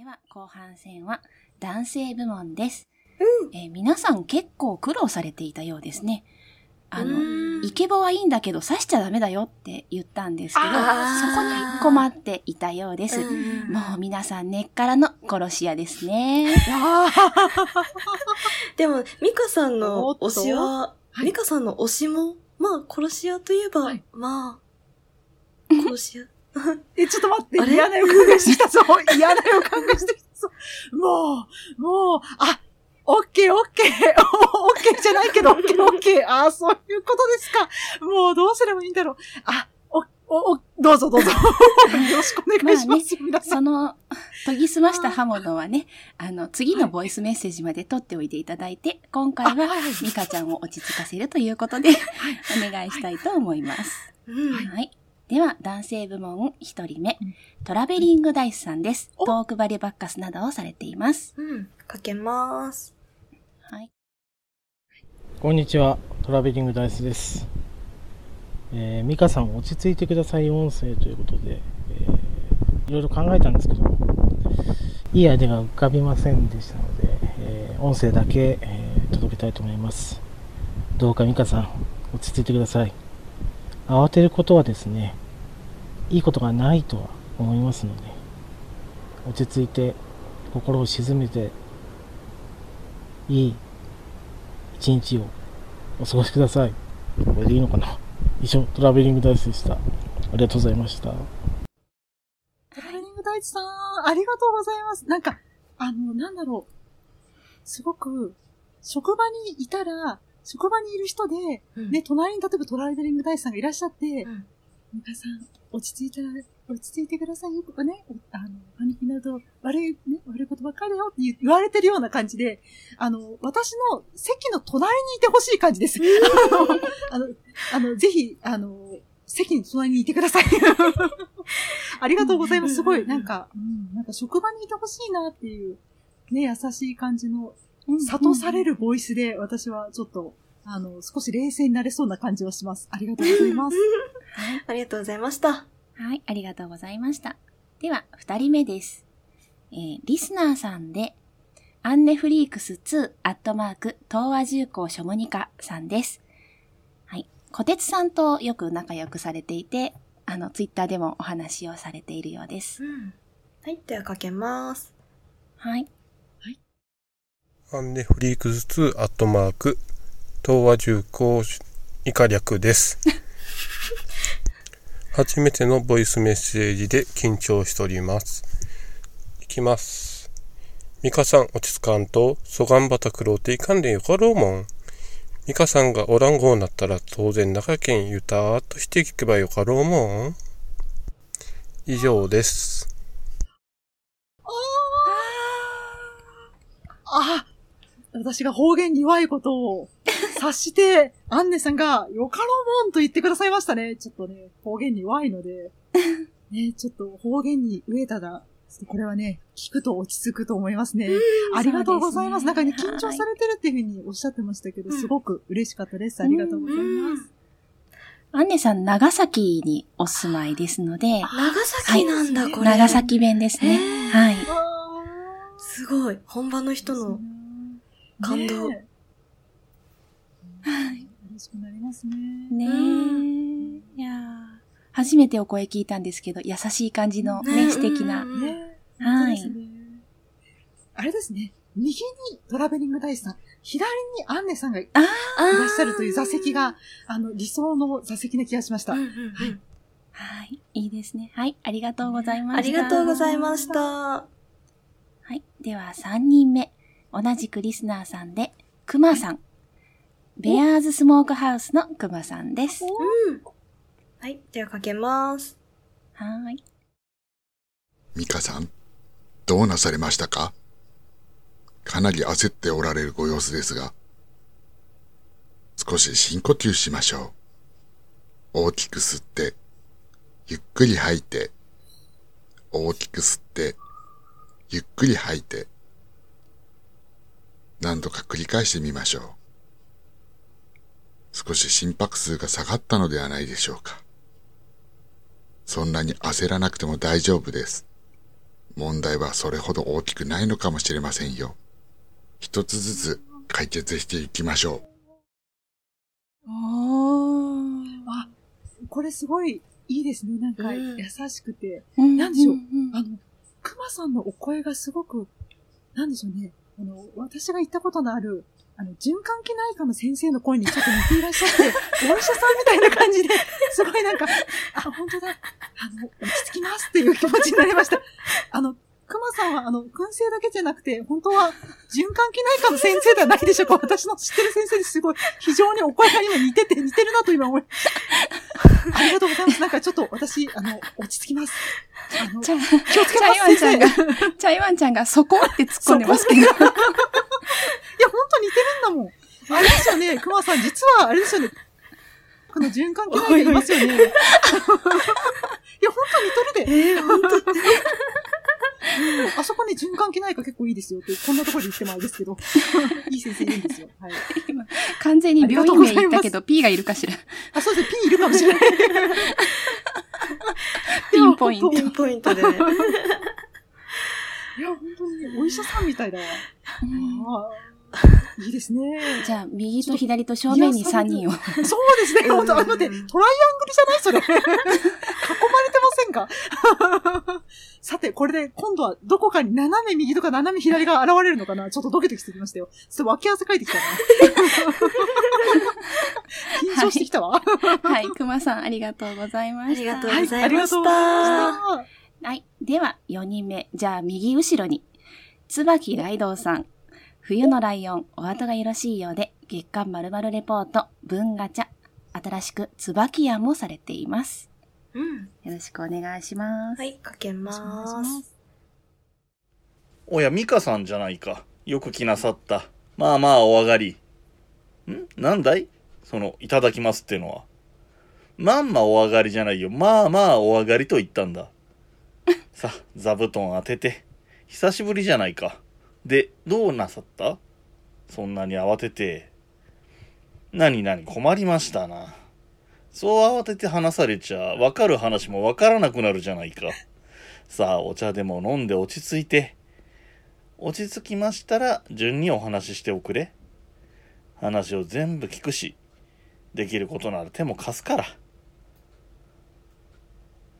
では後半戦は男性部門です。えー皆さん結構苦労されていたようですね。あの、うんイケボはいいんだけど刺しちゃダメだよって言ったんですけど、そこに困っていたようです。うんもう皆さん根っからの殺し屋ですね。でも、ミカさんの推しは、はいミカさんの推しも、まあ、殺し屋といえば、はいまあ、殺し屋。え、ちょっと待って嫌な予感がしてきたぞ。嫌な予感がしてきたぞ。もう、もう、あ、オッケーオッケー。オッケーじゃないけど、オッケーオッケー。あーそういうことですか。もう、どうすればいいんだろう。あ、お、お、お、どうぞどうぞ。よろしくお願いします。皆さん。その、研ぎ澄ました刃物はね、あの、次のボイスメッセージまで取っておいていただいて、今回はあはいはいミカちゃんを落ち着かせるということで、お願いしたいと思います。うん。はい。では、男性部門一人目うん、トラベリングダイスさんです。おトークバリバッカスなどをされています。うん。かけます。はい。こんにちは、トラベリングダイスです。えー、ミカさん落ち着いてください音声ということで、えー、いろいろ考えたんですけども、いいアイデアが浮かびませんでしたので、えー、音声だけ、えー届けたいと思います。どうかミカさん、落ち着いてください。慌てることはですね、いいことがないとは思いますので、落ち着いて、心を静めて、いい一日をお過ごしください。これでいいのかな？以上、トラベリングダイスでした。ありがとうございました。トラベリング大地さん、ありがとうございます。なんか、あの、なんだろう。すごく、職場にいたら、職場にいる人で、うんね、隣に例えばトラベリング大地さんがいらっしゃって、うんミカさん、落ち着いたら、落ち着いてくださいよとかね、あの、兄貴など、悪い、ね、悪いことばっかりだよって言言われてるような感じで、あの、私の席の隣にいてほしい感じです。あの、あの、あの、ぜひ、あの、席に隣にいてください。ありがとうございます。すごい、なんか、うん、なんか職場にいてほしいなっていう、ね、優しい感じの、諭されるボイスで、私はちょっと、あの、少し冷静になれそうな感じはします。ありがとうございます。ありがとうございました。はい、ありがとうございました。では、二人目です。えーリスナーさんで、アンネフリークス2アットマーク、東和重工ショムニカさんです。はい。小鉄さんとよく仲良くされていて、あの、ツイッターでもお話をされているようです。うん。はい。ではかけます。はい。アンネフリークス2アットマーク、東和重工以下略です。初めてのボイスメッセージで緊張しております。いきます。ミカさん落ち着かんと、そがんばたくろうていかんでよかろうもん。ミカさんがおらんごうなったら当然中堅ゆたーっとして聞けばよかろうもん。以上です。あ私が方言に弱いことを察して、アンネさんが、よかろうもんと言ってくださいましたね。ちょっとね、方言に弱いので、ね、ちょっと方言に飢えたら、これはね、聞くと落ち着くと思いますね。ありがとうございます。すねなんかね、緊張されてるっていうふうにおっしゃってましたけど、うんすごく嬉しかったです。ありがとうございます。アンネさん、長崎にお住まいですので、長崎なんだ、これ。長崎弁ですね。はい。すごい。本場の人の。感動ねえ嬉しくなりますね。ねうえ。いやー初めてお声聞いたんですけど、優しい感じのね、ね素敵な。うんねはいあれですね。右にトラベリング大師さん、左にアンネさんがいらっしゃるという座席が、あの、理想の座席な気がしました。うんうんうんはい。いいですね。はい。ありがとうございました。ありがとうございました。はい。では、3人目。同じくリスナーさんで、くまさん。ベアーズスモークハウスのくまさんです。うん。はい。ではかけます。はい。ミカさん、どうなされましたか？かなり焦っておられるご様子ですが、少し深呼吸しましょう。大きく吸って、ゆっくり吐いて、大きく吸って、ゆっくり吐いて、何度か繰り返してみましょう。少し心拍数が下がったのではないでしょうか。そんなに焦らなくても大丈夫です。問題はそれほど大きくないのかもしれませんよ。一つずつ解決していきましょああ。あ、これすごいいいですね。なんかうん優しくて。うんなんでしょううんうんあの、熊さんのお声がすごく、なんでしょうね。あの、私が行ったことのある、あの、循環器内科の先生の声にちょっと似ていらっしゃって、お医者さんみたいな感じで、すごいなんか、あ、本当だ、あの、落ち着きますっていう気持ちになりました。あの、熊さんは、あの、燻製だけじゃなくて、本当は、循環器内科の先生ではないでしょうか。私の知ってる先生ですごい、非常にお声が今似てて、似てるなと今思い、ありがとうございます。なんかちょっと私、あの、落ち着きます。あの、気をつけチャイワンちゃ生。んが、チャイワンちゃんがそこって突っ込んでますけど。いや、本当似てるんだもん。あれですよね、熊さん、実は、あれですよね。この循環器内科いますよね。いや、本当似てるで。えー、本当うんあそこね、循環器内科結構いいですよって、こんなところで言ってもあれですけど。いい先生いるんですよ。はい。完全に病院名言ったけど、P がいるかしら。あ、そうですね、P いるかもしれない。ピンポイントピンポイントでね。いや、本当にお医者さんみたいだわ。いいですね。じゃあ、右と左と正面に3人を。そうですね。本当あのね、トライアングルじゃないそれ。か さて、これで今度はどこかに斜め右とか斜め左が現れるのかな？ちょっとドキドキしてきましたよ。ちょっと脇汗かいてきたな。緊張してきたわ。はい、熊さんありがとうございました。ありがとうはい、ございましたありがとうございました。はい。では、4人目。じゃあ、右後ろに。椿ライドウさん。冬のライオン、お後がよろしいようで、月刊まるまるレポート、文ガチャ。新しく、椿屋もされています。うん。よろしくお願いします。はい、かけます。おや、ミカさんじゃないか。よく来なさった。まあまあ、お上がり。ん？なんだい？その、いただきますってのは。まんまお上がりじゃないよ。まあまあ、お上がりと言ったんだ。さ、座布団当てて。久しぶりじゃないか。で、どうなさった？そんなに慌てて。なになに困りましたな。そう慌てて話されちゃ、わかる話もわからなくなるじゃないか。さあ、お茶でも飲んで落ち着いて。落ち着きましたら、順にお話ししておくれ。話を全部聞くし、できることなら手も貸すから。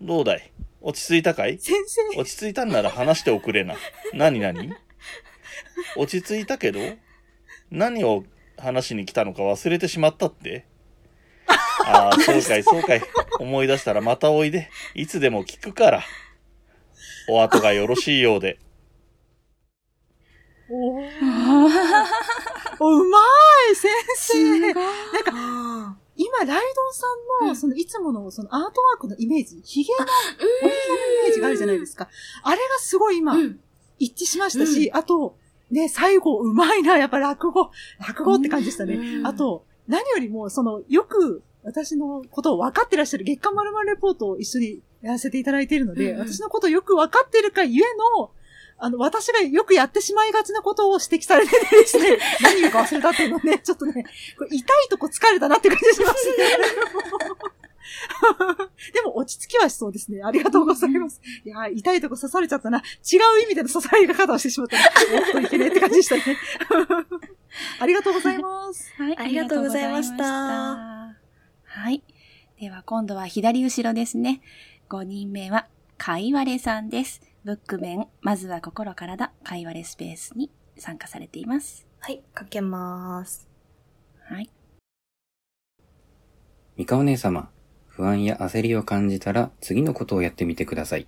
どうだい？落ち着いたかい？先生、落ち着いたんなら話しておくれな。何何？落ち着いたけど何を話しに来たのか忘れてしまったって？ああ、そうかい、そうかい。思い出したらまたおいで。いつでも聞くから。お後がよろしいようで。おーおうまい先生なんか、あ今、ライドンさんの、その、いつもの、その、アートワークのイメージ、ヒゲの、ーおひげのイメージがあるじゃないですか。あれがすごい今、うん。一致しましたし、あと、ね、最後、うまいな、やっぱ落語、落語って感じでしたね。うんあと、何よりも、その、よく、私のことを分かってらっしゃる月刊まるまるレポートを一緒にやらせていただいているので、うんうん私のことをよく分かってるかゆえの、あの、私がよくやってしまいがちなことを指摘されてですね、何言うか忘れたっていうのね、ちょっとね、痛いとこ疲れたなって感じしますね。でも落ち着きはしそうですね。ありがとうございます。いやー、痛いとこ刺されちゃったな。違う意味での刺され方をしてしまったな。おっといけねえって感じでしたね。ありがとうございます。はい、ありがとうございましたありがとうございましたはい。では今度は左後ろですね。5人目は、かいわれさんです。ブックメン、まずは心からだ、かいわれスペースに参加されています。はい、かけます。はい。三河姉様、不安や焦りを感じたら次のことをやってみてください。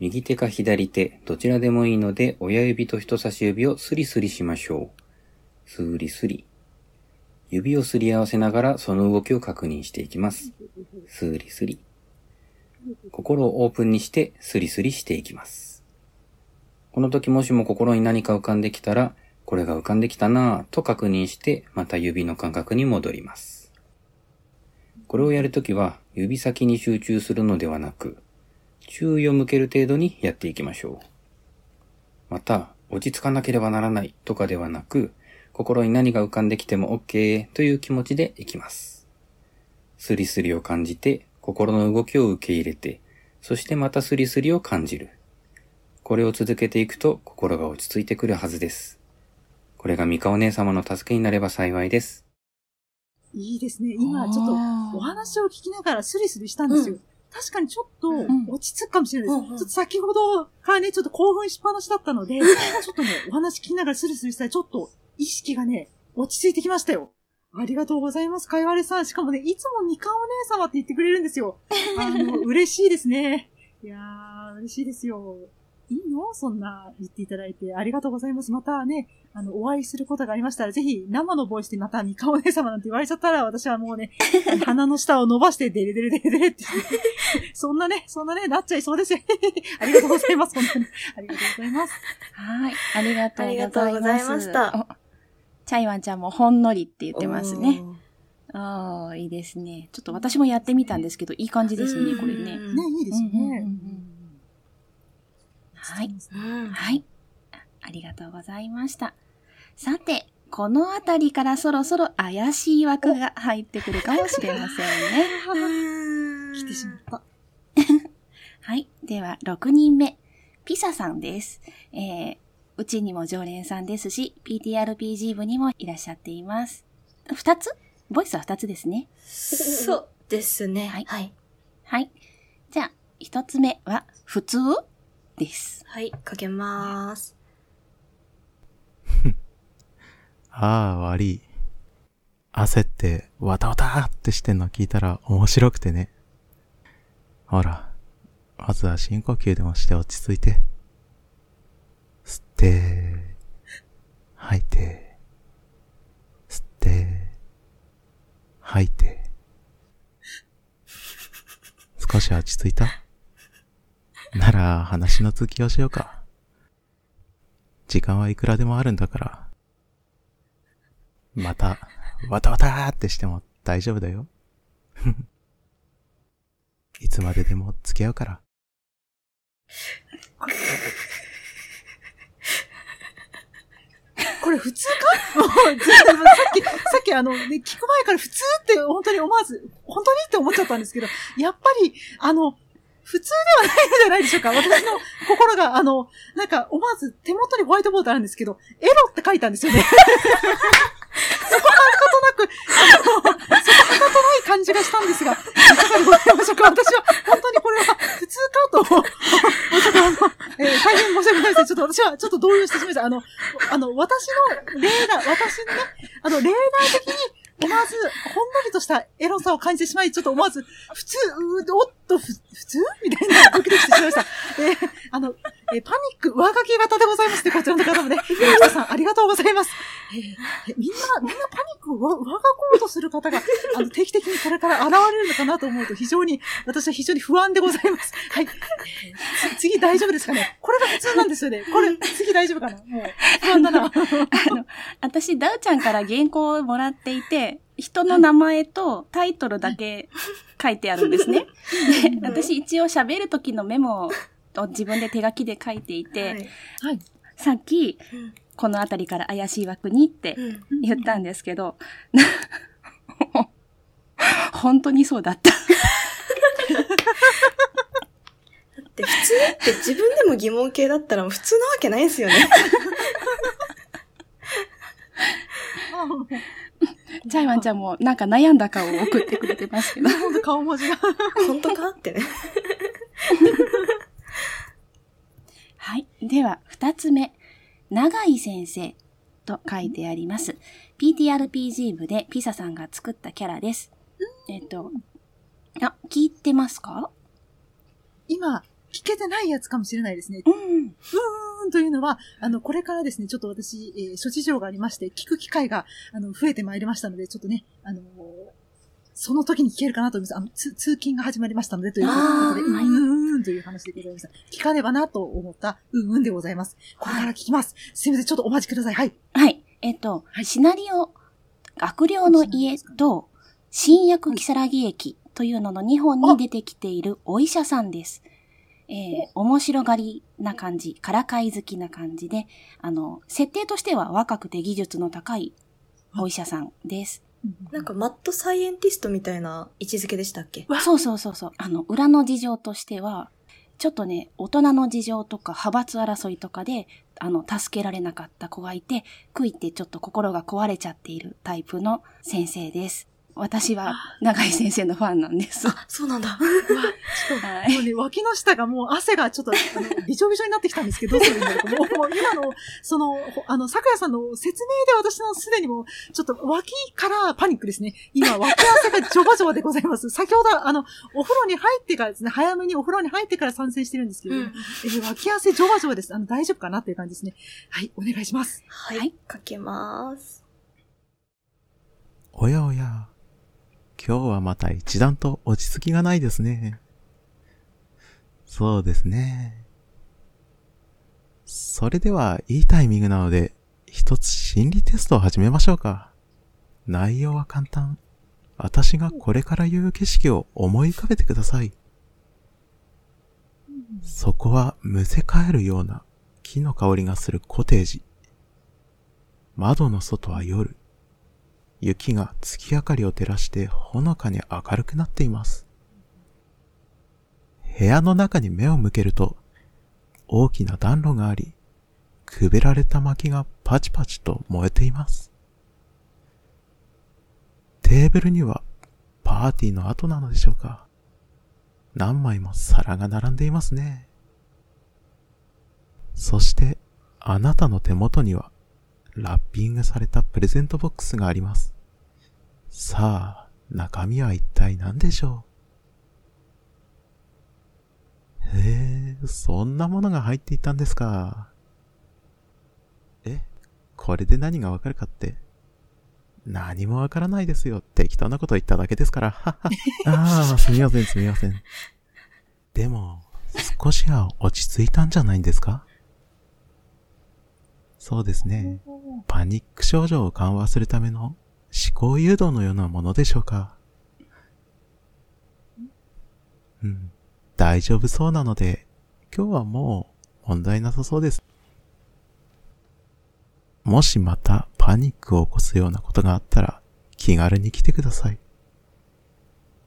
右手か左手、どちらでもいいので親指と人差し指をスリスリしましょう。スリスリ。指をすり合わせながらその動きを確認していきます。スリスリ。心をオープンにしてスリスリしていきます。この時もしも心に何か浮かんできたら、これが浮かんできたなぁと確認して、また指の感覚に戻ります。これをやるときは、指先に集中するのではなく、注意を向ける程度にやっていきましょう。また、落ち着かなければならないとかではなく、心に何が浮かんできても OK という気持ちでいきます。スリスリを感じて、心の動きを受け入れて、そしてまたスリスリを感じる。これを続けていくと心が落ち着いてくるはずです。これが三河お姉様の助けになれば幸いです。いいですね。今、ちょっと、お話を聞きながらスリスリしたんですよ。確かにちょっとん落ち着くかもしれないです。ちょっと先ほどからね、ちょっと興奮しっぱなしだったので、ちょっとね、お話聞きながらスリスリしたら、ちょっと意識がね、落ち着いてきましたよ。ありがとうございます、かいわれさん。しかもね、いつも三河お姉様って言ってくれるんですよ。あの、嬉しいですね。いやー、嬉しいですよ。いいの？そんな言っていただいて。ありがとうございます。またね、あの、お会いすることがありましたら、ぜひ生のボイスでまた三河お姉様なんて言われちゃったら、私はもうね、鼻の下を伸ばして、デレデレデレデレって、そんなね、そんなね、なっちゃいそうですよ。ありがとうございます。本当に。ありがとうございます。はい。ありがとうございます。ありがとうございましたお。チャイワンちゃんもほんのりって言ってますね。ああ、いいですね。ちょっと私もやってみたんですけど、いい感じですね、これね。うんね、いいですようんうんうん。はい。うんはい。あありがとうございました。さて、このあたりからそろそろ怪しい枠が入ってくるかもしれませんね。来てしまった。はい。では、6人目。ピサさんです。えー、うちにも常連さんですし、PTRPG 部にもいらっしゃっています。2つ？ボイスは2つですね。そうですね。はいはい。はい。じゃあ、1つ目は、普通？です。はい、かけまーす。ああ、悪い。焦って、わたわたってしてんの聞いたら面白くてね。ほら、まずは深呼吸でもして落ち着いて。吸って、吐いて、吸って、吐いて。少し落ち着いた？なら話の続きをしようか。時間はいくらでもあるんだから。また、わたわたーってしても大丈夫だよ。いつまででも付き合うから。これ普通か？もう、さっき、さっきあの、ね、聞く前から普通って本当に思わず、本当にって思っちゃったんですけど、やっぱり、あの、普通ではないのじゃないでしょうか。私の心が、あの、なんか思わず手元にホワイトボードあるんですけど、エロって書いたんですよね。そこはことなく、あの、そこはことない感じがしたんですが、いかがでございましょうか。私は本当にこれは普通かと、ちょっとあの、えー大変申し訳ないです。ちょっと私はちょっと動揺してしまいました。あの、あの、私のレーダー、私のね、あの、レーダー的に、思わず、ほんのりとしたエロさを感じてしまい、ちょっと思わず、普通、うおっと、ふ普通みたいな、ドキドキしてしまいました。えーあの、えーパニック上書き型でございますね、こちらの方もね。皆さん、ありがとうございます。えーえみんな、みんなパニックを上上書こうとする方が、あの、定期的にこれから現れるのかなと思うと、非常に、私は非常に不安でございます。はい。次大丈夫ですかね？これが普通なんですよね。これ、次大丈夫かな？もう、不安だな。あの、私、ダウちゃんから原稿をもらっていて、人の名前とタイトルだけ書いてあるんですね。で、私一応喋る時のメモを自分で手書きで書いていて、はい。さっき、うんこの辺りから怪しい枠にってうん。言ったんですけど、本当にそうだった。で、普通って自分でも疑問系だったら普通なわけないですよね。チャイワンちゃんもなんか悩んだ顔を送ってくれてますけど。ほんと顔文字が。本当か？ってね。はい。では、二つ目。長井先生と書いてあります。PTRPG 部でピサさんが作ったキャラです。えっと、あ、聞いてますか？今、聞けてないやつかもしれないですね。うん。うーんというのは、あの、これからですね、ちょっと私、えー諸事情がありまして、聞く機会が、あの、増えてまいりましたので、ちょっとね、あのーその時に聞けるかなと思います。あの、つ通勤が始まりましたので、ということで、あーうーんという話でございました。聞かねばなと思った、うんうんでございます。これから聞きます。すいません、ちょっとお待ちください。はい。はい。えっと、シナリオ、悪霊の家と、新薬木更木駅というのの2本に出てきているお医者さんです。えー、面白がりな感じ、からかい好きな感じで、あの、設定としては若くて技術の高いお医者さんです。なんかマッドサイエンティストみたいな位置づけでしたっけ？そうそうそうそう。あの、裏の事情としては、ちょっとね、大人の事情とか派閥争いとかで、あの、助けられなかった子がいて、悔いてちょっと心が壊れちゃっているタイプの先生です。私は長井先生のファンなんです。あ、そうなんだ。はいもうね、脇の下がもう汗がちょっと、あの、びちょびちょになってきたんですけど、どうするんだろうと。もう、もう今の、その、ほあの、咲夜さんの説明で私のすでにもう、ちょっと脇からパニックですね。今、脇汗がジョバジョバでございます。先ほど、あの、お風呂に入ってからですね、早めにお風呂に入ってから参戦してるんですけれども、えー脇汗ジョバジョバです。あの、大丈夫かなっていう感じですね。はい、お願いします。はい。はいかけます。おやおや。今日はまた一段と落ち着きがないですね。そうですね。それでは、いいタイミングなので、一つ心理テストを始めましょうか。内容は簡単。私がこれから言う景色を思い浮かべてください。そこはむせ返るような木の香りがするコテージ。窓の外は夜。雪が月明かりを照らしてほのかに明るくなっています。部屋の中に目を向けると、大きな暖炉があり、くべられた薪がパチパチと燃えています。テーブルにはパーティーの後なのでしょうか。何枚も皿が並んでいますね。そして、あなたの手元にはラッピングされたプレゼントボックスがあります。さあ、中身は一体何でしょう？へえ、そんなものが入っていたんですか。え、これで何がわかるかって？何もわからないですよ。適当なこと言っただけですから。ああ、すみません、すみません。でも、少しは落ち着いたんじゃないんですか？そうですね。パニック症状を緩和するための思考誘導のようなものでしょうか。うん。大丈夫そうなので、今日はもう問題なさそうです。もしまたパニックを起こすようなことがあったら気軽に来てください。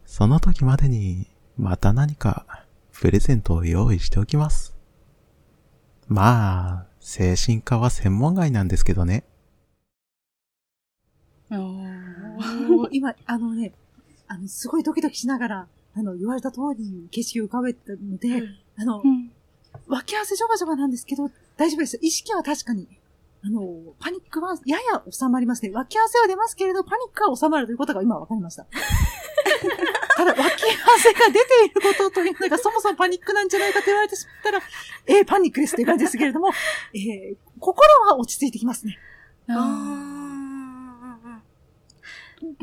その時までにまた何かプレゼントを用意しておきます。まあ、精神科は専門外なんですけどね。もう今、あのね、あの、すごいドキドキしながら、あの、言われた通りに景色を浮かべたので、あの、うん脇汗ジョバジョバなんですけど、大丈夫です。意識は確かに、あの、パニックはやや収まりますね。脇汗は出ますけれど、パニックは収まるということが今分かりました。ただ、脇汗が出ていることというのが そもそもパニックなんじゃないかと言われてしまったら、えー、パニックですっていう感じですけれども、えー、心は落ち着いてきますね。あ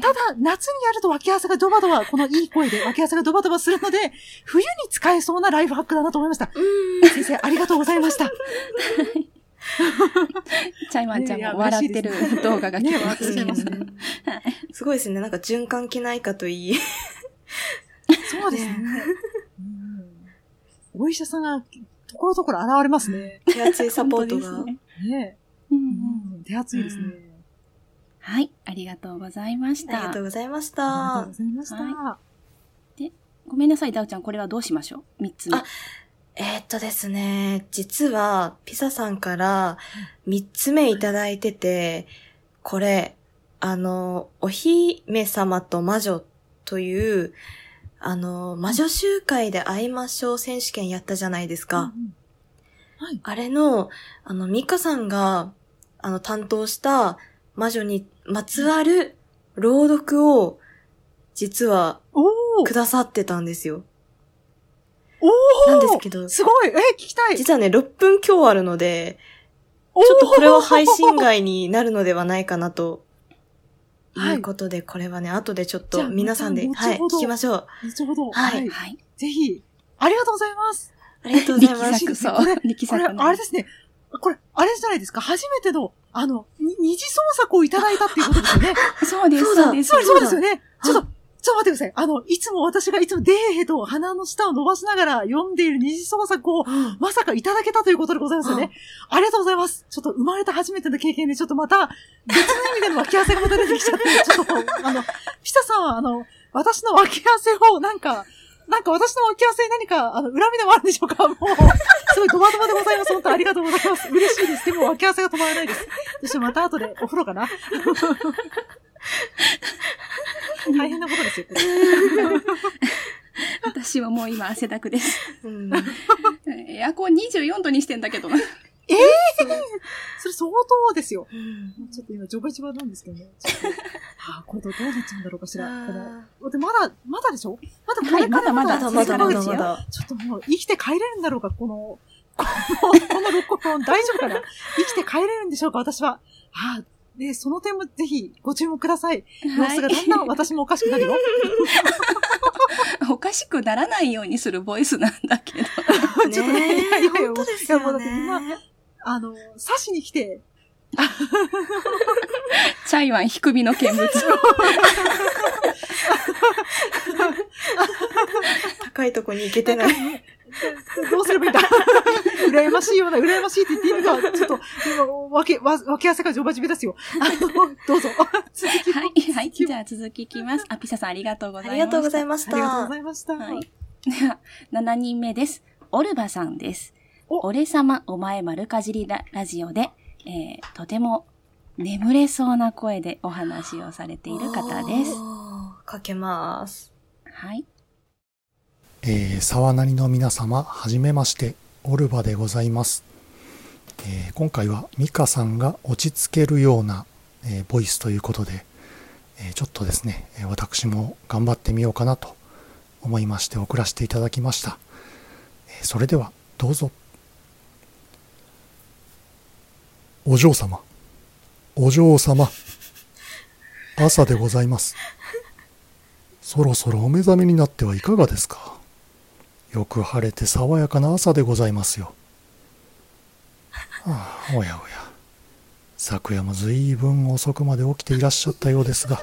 ただ、夏にやると脇汗がドバドバ、このいい声で脇汗がドバドバするので、冬に使えそうなライフハックだなと思いました。先生、ありがとうございました。チャイマンちゃんも笑ってる動画が来てますね。すごいですね。なんか循環器内科といい。そうですね。うんお医者さんが、ところどころ現れますね。手厚いサポートが。本当ですねねうんうん手厚いですね。はい、ありがとうございましたありがとう。ございましありがとうたご。ざいました。はごめんなさい、ダウちゃん、これはどうしましょう？三つ目。あえーっとですね、実は、ピザさんから3つ目いただいてて、これ、あの、お姫様と魔女という、あの、魔女集会で会いましょう選手権やったじゃないですか。うんはい。あれの、あの、ミカさんが、あの、担当した魔女にまつわる朗読を、実は、くださってたんですよ。おーなんですけどすごいえ、聞きたい実はね、6分今日あるので、ちょっとこれは配信外になるのではないかなと。はいいうことで、これはね、後でちょっと皆さんで、はい、聞きましょう。後ほど。はいはい。はい。ぜひ、ありがとうございます。ありがとうございま力す。作そうこれ。力これ、作あれですね。これ、あれじゃないですか。初めての、あの、に二次創作をいただいたっていうことですよね。そうです、そうだそうです。そうそうですよね。だちょっと、ちょっと待ってください。あの、いつも私がいつもデーヘと鼻の下を伸ばしながら読んでいる二次創作を、まさかいただけたということでございますよね。ありがとうございます。ちょっと生まれた初めての経験で、ちょっとまた、別の意味での脇汗がまた出てきちゃって、ちょっと、あの、ピタさんは、あの、私の脇汗をなんか、なんか私のおき合わせに何か、あの、恨みでもあるんでしょうか？もう、すごいドバドバでございます。本当ありがとうございます。嬉しいです。でも、脇合わせが止まらないです。そしてまた後でお風呂かな？大変なことですよ。私はもう今汗だくです。うん。エアコン24度にしてんだけどな。ええそれ相当ですよ。ちょっと今、ジョバジョバなんですけどね。あ、これどうなっちゃうんだろうかしら。こので、まだ、まだでしょ？まだこれからはいまだまだまだまだ。ちょっともう、生きて帰れるんだろうか、この、この、この録音、大丈夫かな？生きて帰れるんでしょうか、私は。はあ、で、その点もぜひご注目ください。様子がだんだん私もおかしくなるよ。おかしくならないようにするボイスなんだけど。ちょっとね、いやい本当ですよねもうだってみんな、あの、刺しに来て、チャイワン低みの見物。高いとこに行けてない。どうすればいいんだ？羨ましいような、羨ましいって言っていいのか、ちょっと、今、わけ、わ、わけ汗がジョバジベですよ。あの、どうぞ。続き、はい、はい。じゃあ続きいきます。あ、ピサさんありがとうございます。ありがとうございましありがとうごたざ。いました。はい。では、7人目です。オルバさんです。お俺様お前丸かじりララジオで、えー、とても眠れそうな声でお話をされている方です。かけます。はい。えー、沢なりの皆様、はじめまして、オルバでございます。えー今回はミカさんが落ち着けるような、えーボイスということで、えーちょっとですね、私も頑張ってみようかなと思いまして送らせていただきました。えーそれでは、どうぞ。お嬢様、お嬢様、朝でございます。そろそろお目覚めになってはいかがですか？よく晴れて爽やかな朝でございますよ。はあ、おやおや。昨夜も随分遅くまで起きていらっしゃったようですが、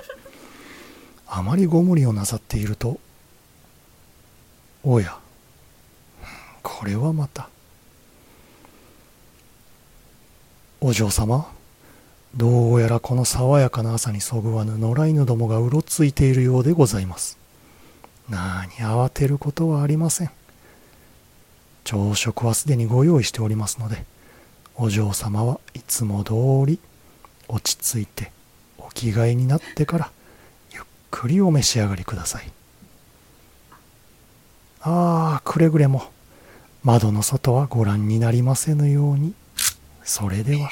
あまりご無理をなさっていると、おや、これはまた。お嬢様、どうやらこの爽やかな朝にそぐわぬ野良犬どもがうろついているようでございます。なに慌てることはありません。朝食はすでにご用意しておりますので、お嬢様はいつも通り落ち着いてお着替えになってからゆっくりお召し上がりください。ああ、くれぐれも窓の外はご覧になりませぬように。それでは。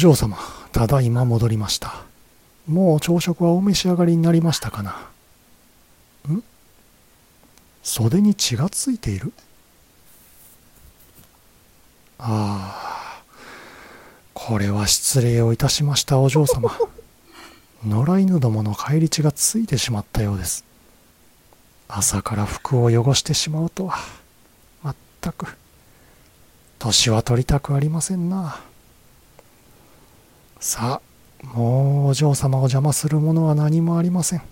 嬢様、ただいま戻りました。もう朝食はお召し上がりになりましたかな？ん？袖に血がついている？ああ、これは失礼をいたしましたお嬢様。野良犬どもの返り血がついてしまったようです。朝から服を汚してしまうとは、まったく、年は取りたくありませんな。さあ、もうお嬢様を邪魔するものは何もありません。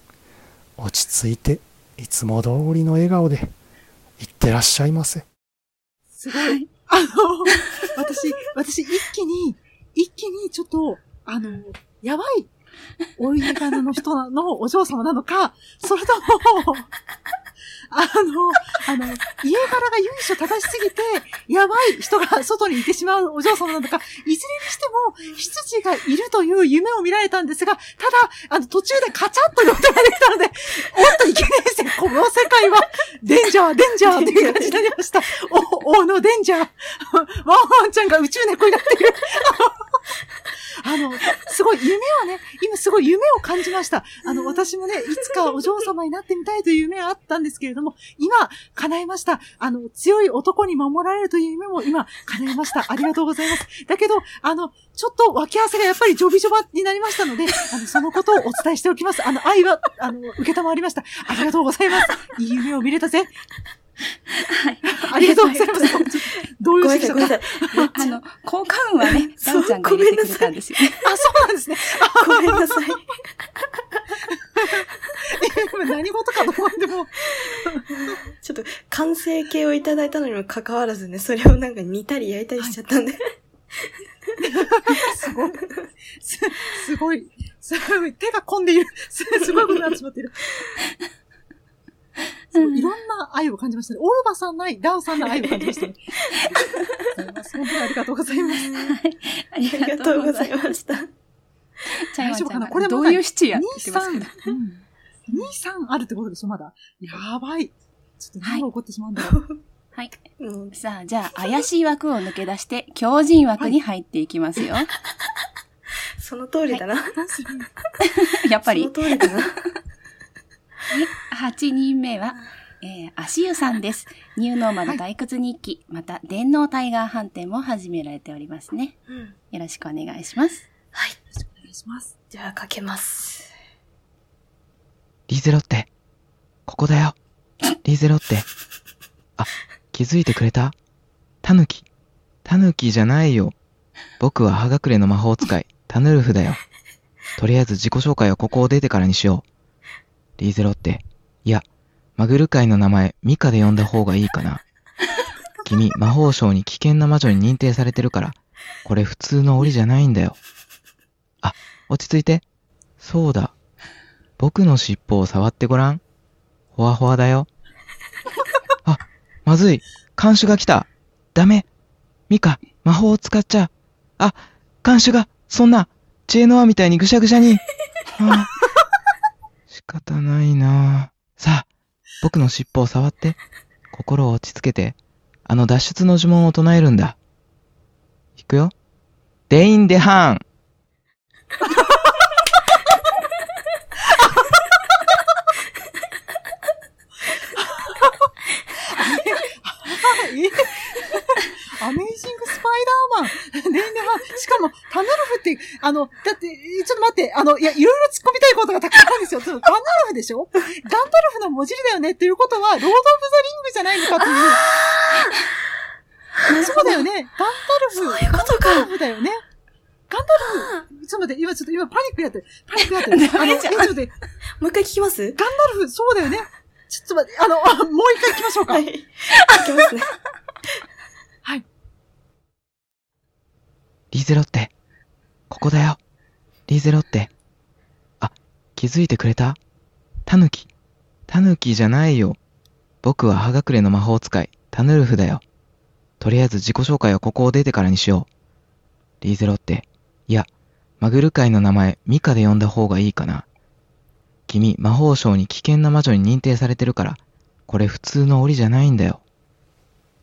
落ち着いて、いつも通りの笑顔で、いってらっしゃいませ。すごい。あの、私、私、一気に、一気にちょっと、あの、やばい、お家柄の人のお嬢様なのか、それとも、あの、あの、家柄が由緒正しすぎて、やばい人が外にいてしまうお嬢様なのか、いずれにしても、羊がいるという夢を見られたんですが、ただ、あの、途中でカチャッという音が出たので、おっといけないですね。この世界は、デンジャー、デンジャーっていう感じになりました。お、おのデンジャー。ワンワンちゃんが宇宙猫になってる。あの、すごい夢はね、今すごい夢を感じました。あの、私もね、いつかお嬢様になってみたいという夢があったんですけれども、今、叶えました。あの、強い男に守られるという夢も今、叶えました。ありがとうございます。だけど、あの、ちょっと脇汗がやっぱりジョビジョバになりましたので、あの、そのことをお伝えしておきます。あの、愛は、あの、受けたまわりました。ありがとうございます。いい夢を見れたぜ。はい。ありがとうございます。どういうごめんなさい、ごめんなさい。あの、効果音はね、ダウちゃんが入れてくれたんですよね。あ、そうなんですね。ごめんなさい。今何事かと思っても。ちょっと完成形をいただいたのにもかかわらずね、それをなんか煮たり焼いたりしちゃったんで。すごい。す、すごい。すごい。手が込んでいる。すすごいことになってしまっている。いいろんな愛を感じましたね。オルバさんの愛、ダウさんの愛を感じましたね。本当にありがとうございます。ありありがとうございました。大丈夫かな？これどういうシチューやってますけど。2、3、2、3あるってことでしょ、まだ。やばい。ちょっと何が起こってしまうんだろう。はい。うんさあ、じゃあ、怪しい枠を抜け出して、強靭枠に入っていきますよ。その通りだな。やっぱり。その通りだな。はい。8人目は、えー、足湯さんです。ニューノーマル退屈日記、また、電脳タイガー飯店も始められておりますね。うん。よろしくお願いします。はい。お願いします。じゃあ、かけます。リーゼロって、ここだよ。リーゼロって。あ、気づいてくれた？タヌキ。タヌキじゃないよ。僕は葉隠れの魔法使い、タヌルフだよ。とりあえず自己紹介はここを出てからにしよう。リーゼロって、いや、マグル界の名前、ミカで呼んだ方がいいかな。君、魔法省に危険な魔女に認定されてるから、これ普通の檻じゃないんだよ。あ、落ち着いて。そうだ。僕の尻尾を触ってごらん。ほわほわだよ。あ、まずい。看守が来た。ダメ。ミカ、魔法を使っちゃう。あ、看守が、そんな、知恵の輪みたいにぐしゃぐしゃに。あ仕方ないなさあ、僕の尻尾を触って、心を落ち着けて、あの脱出の呪文を唱えるんだ。いくよ。デインデハーン。アメイジングスパイダーマン。レンデハン。しかも、タヌルフって、あの、だって、ちょっと待って、あの、いや、いろいろ突っ込みたいことがたくさんあるんですよ。ちょっとタヌルフでしょ？ガンダルフの文字だよねっていうことは、ロード・オブ・ザ・リングじゃないのかという。そうだよね。ガンダルフ。そういうことかガンダルフだよね。ガンダルフ。ちょっと待って、今ちょっと今パニックやってる。パニックやってる。あの、え、ちょっと待って、もう一回聞きます？ガンダルフ、そうだよね。ちょっと待って、あの、あ もう一回行きましょうか。はい。聞きますね。はい。リーゼロって、ここだよ。リーゼロって。あ、気づいてくれた？タヌキ。タヌキじゃないよ。僕は葉隠れの魔法使い、タヌルフだよ。とりあえず自己紹介はここを出てからにしよう。リーゼロって、いや、マグル界の名前、ミカで呼んだ方がいいかな。君、魔法省に危険な魔女に認定されてるから、これ普通の檻じゃないんだよ。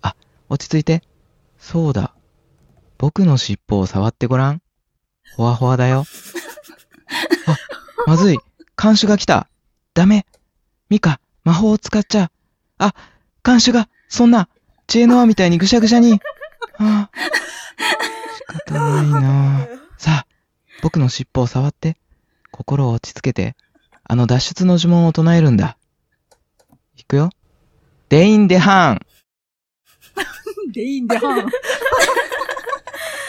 あ、落ち着いて。そうだ。僕の尻尾を触ってごらん。ほわほわだよ。あ、まずい。看守が来た。ダメ。ミカ、魔法を使っちゃう。あ、看守が、そんな、知恵の輪みたいにぐしゃぐしゃに。ああ、仕方ないなさあ、僕の尻尾を触って、心を落ち着けて、あの脱出の呪文を唱えるんだ。いくよ。デインデハーン。でいいんだ。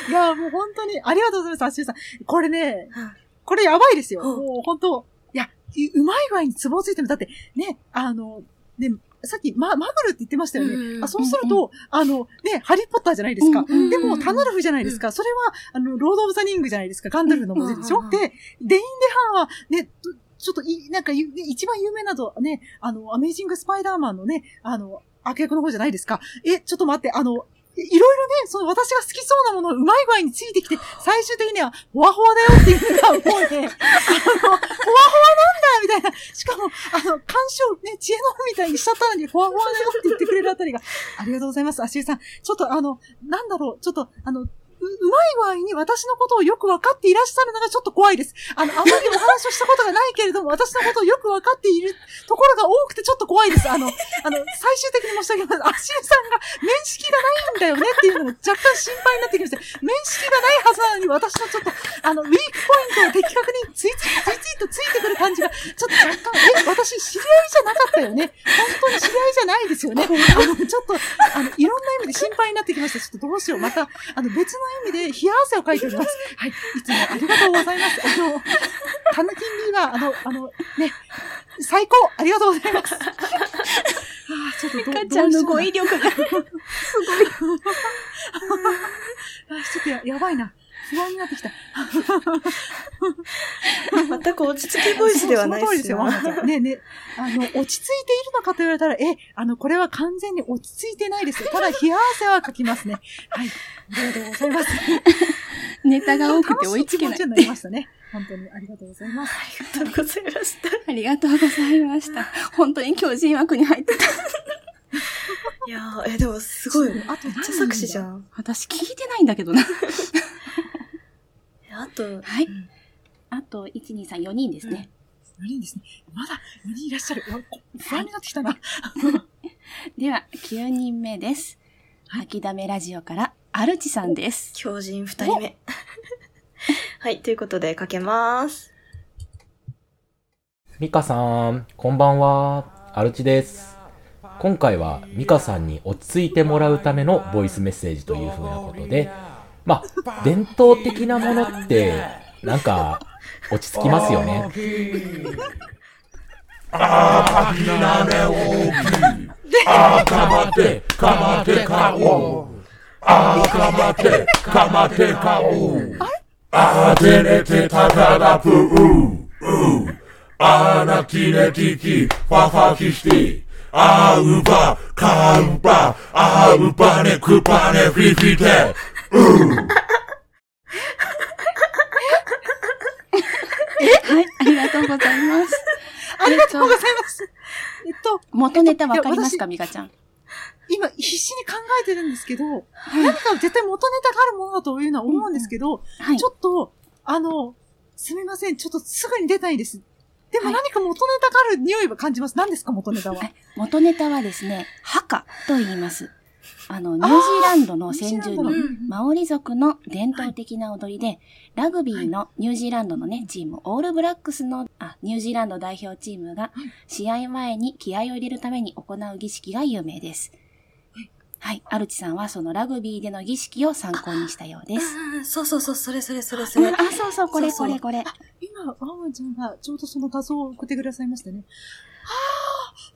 いや、もう本当に、ありがとうございます、アッシュさん。これね、これやばいですよ。うんもう本当いや、いうまい具合にツボをついてる。だって、ね、あの、ね、さっき、ま、マグルって言ってましたよね。うんあそうすると、あの、ね、ハリーポッターじゃないですか。うんうんでも、ガンダルフじゃないですか。それは、あの、ロード・オブ・ザ・リングじゃないですか。ガンダルフの文字でしょ、うんうんうんで、デイン・デハンは、ね、どちょっとい、なんか一番有名なのはね、あの、アメイジング・スパイダーマンのね、あの、悪役の方じゃないですか。え、ちょっと待って、あの、いろいろね、その私が好きそうなものをうまい具合についてきて、最終的には、ほわほわだよっていうのが思うで、あの、ほわほわなんだみたいな。しかも、あの、干渉、ね、知恵の輪みたいにしちゃったのに、ほわほわだよって言ってくれるあたりが、ありがとうございます、足湯さん。ちょっとあの、なんだろう、ちょっと、あの、うまい具合に私のことをよくわかっていらっしゃるのがちょっと怖いです。あの、あまりお話をしたことがないけれども、私のことをよくわかっているところが多くてちょっと怖いです。あの、あの、最終的に申し上げます。足湯さんが面識がないんだよねっていうのが若干心配になってきました。面識がないはずなのに、私のちょっと、あの、ウィークポイントを的確についつい、ついついとついてくる感じが、ちょっと若干、え、私知り合いじゃなかったよね。本当に知り合いじゃないですよね。あの、ちょっと、あの、いろんな意味で心配になってきました。ちょっとどうしよう。また、あの、別の意味で冷や汗をかいております。はい。いつもありがとうございます。あの、タヌキンリーは、あの、あの、ね、最高ありがとうございます。あーちょっとど、かちゃんの語彙力が。すごい。ちょっとややばいな。不安になってきた。全く落ち着きボイスではないその通りですよ。ねえねえ、あの、落ち着いているのかと言われたら、え、あの、これは完全に落ち着いてないですよ。ただ、冷や汗はかきますね。はい。ありがとうございます。ネタが多くて追いつけない楽しい気持ち。になりましたね。本当にありがとうございます。ありがとうございました。ありがとうございました。本当に巨人枠に入ってた。いやー、え、でもすごい。めっあとちゃ作詞じゃん。私聞いてないんだけどな。あと、はい。あと、1、2、3、4人ですね。4人ですね。まだ4人いらっしゃる。不安になってきたな。では、9人目です。吐きだめラジオから、アルチさんです。狂人二人目。はい、ということでかけます。ミカさん、こんばんは。アルチです。今回はミカさんに落ち着いてもらうためのボイスメッセージというふうなことで、まあ、伝統的なものって、なんか、落ち着きますよね。あきなめ大き。い。あかまて、かまてかお。あかまて、かまてかお。あてれてたたらぷう。う。あなき。れきき、ファファキして。あうば、かうば、あうばねくばねフィフィて。う。はい、ありがとうございます。ありがとうございます。えっと、元ネタわかりますか、いミカちゃん？今必死に考えてるんですけど、何か絶対元ネタがあるものだというのは思うんですけど、はいち。ょっと、あの、すみません、ちょっとすぐに出ないです。でもはい何か元ネタがある匂いは感じます。何ですか、元ネタは？はい元ネタはですね、ハカと言います。あの、ニュージーランドの先住民マオリ族の伝統的な踊りで、ラグビーのニュージーランドのね、チーム、オールブラックスの、あ、ニュージーランド代表チームが、試合前に気合を入れるために行う儀式が有名です。はい。アルチさんはそのラグビーでの儀式を参考にしたようです。うんそうそうそう、それそれそれそれ。あ、そうそう、これこれこれ。今、ワンワンちゃんがちょうどその画像を送ってくださいましたね。あ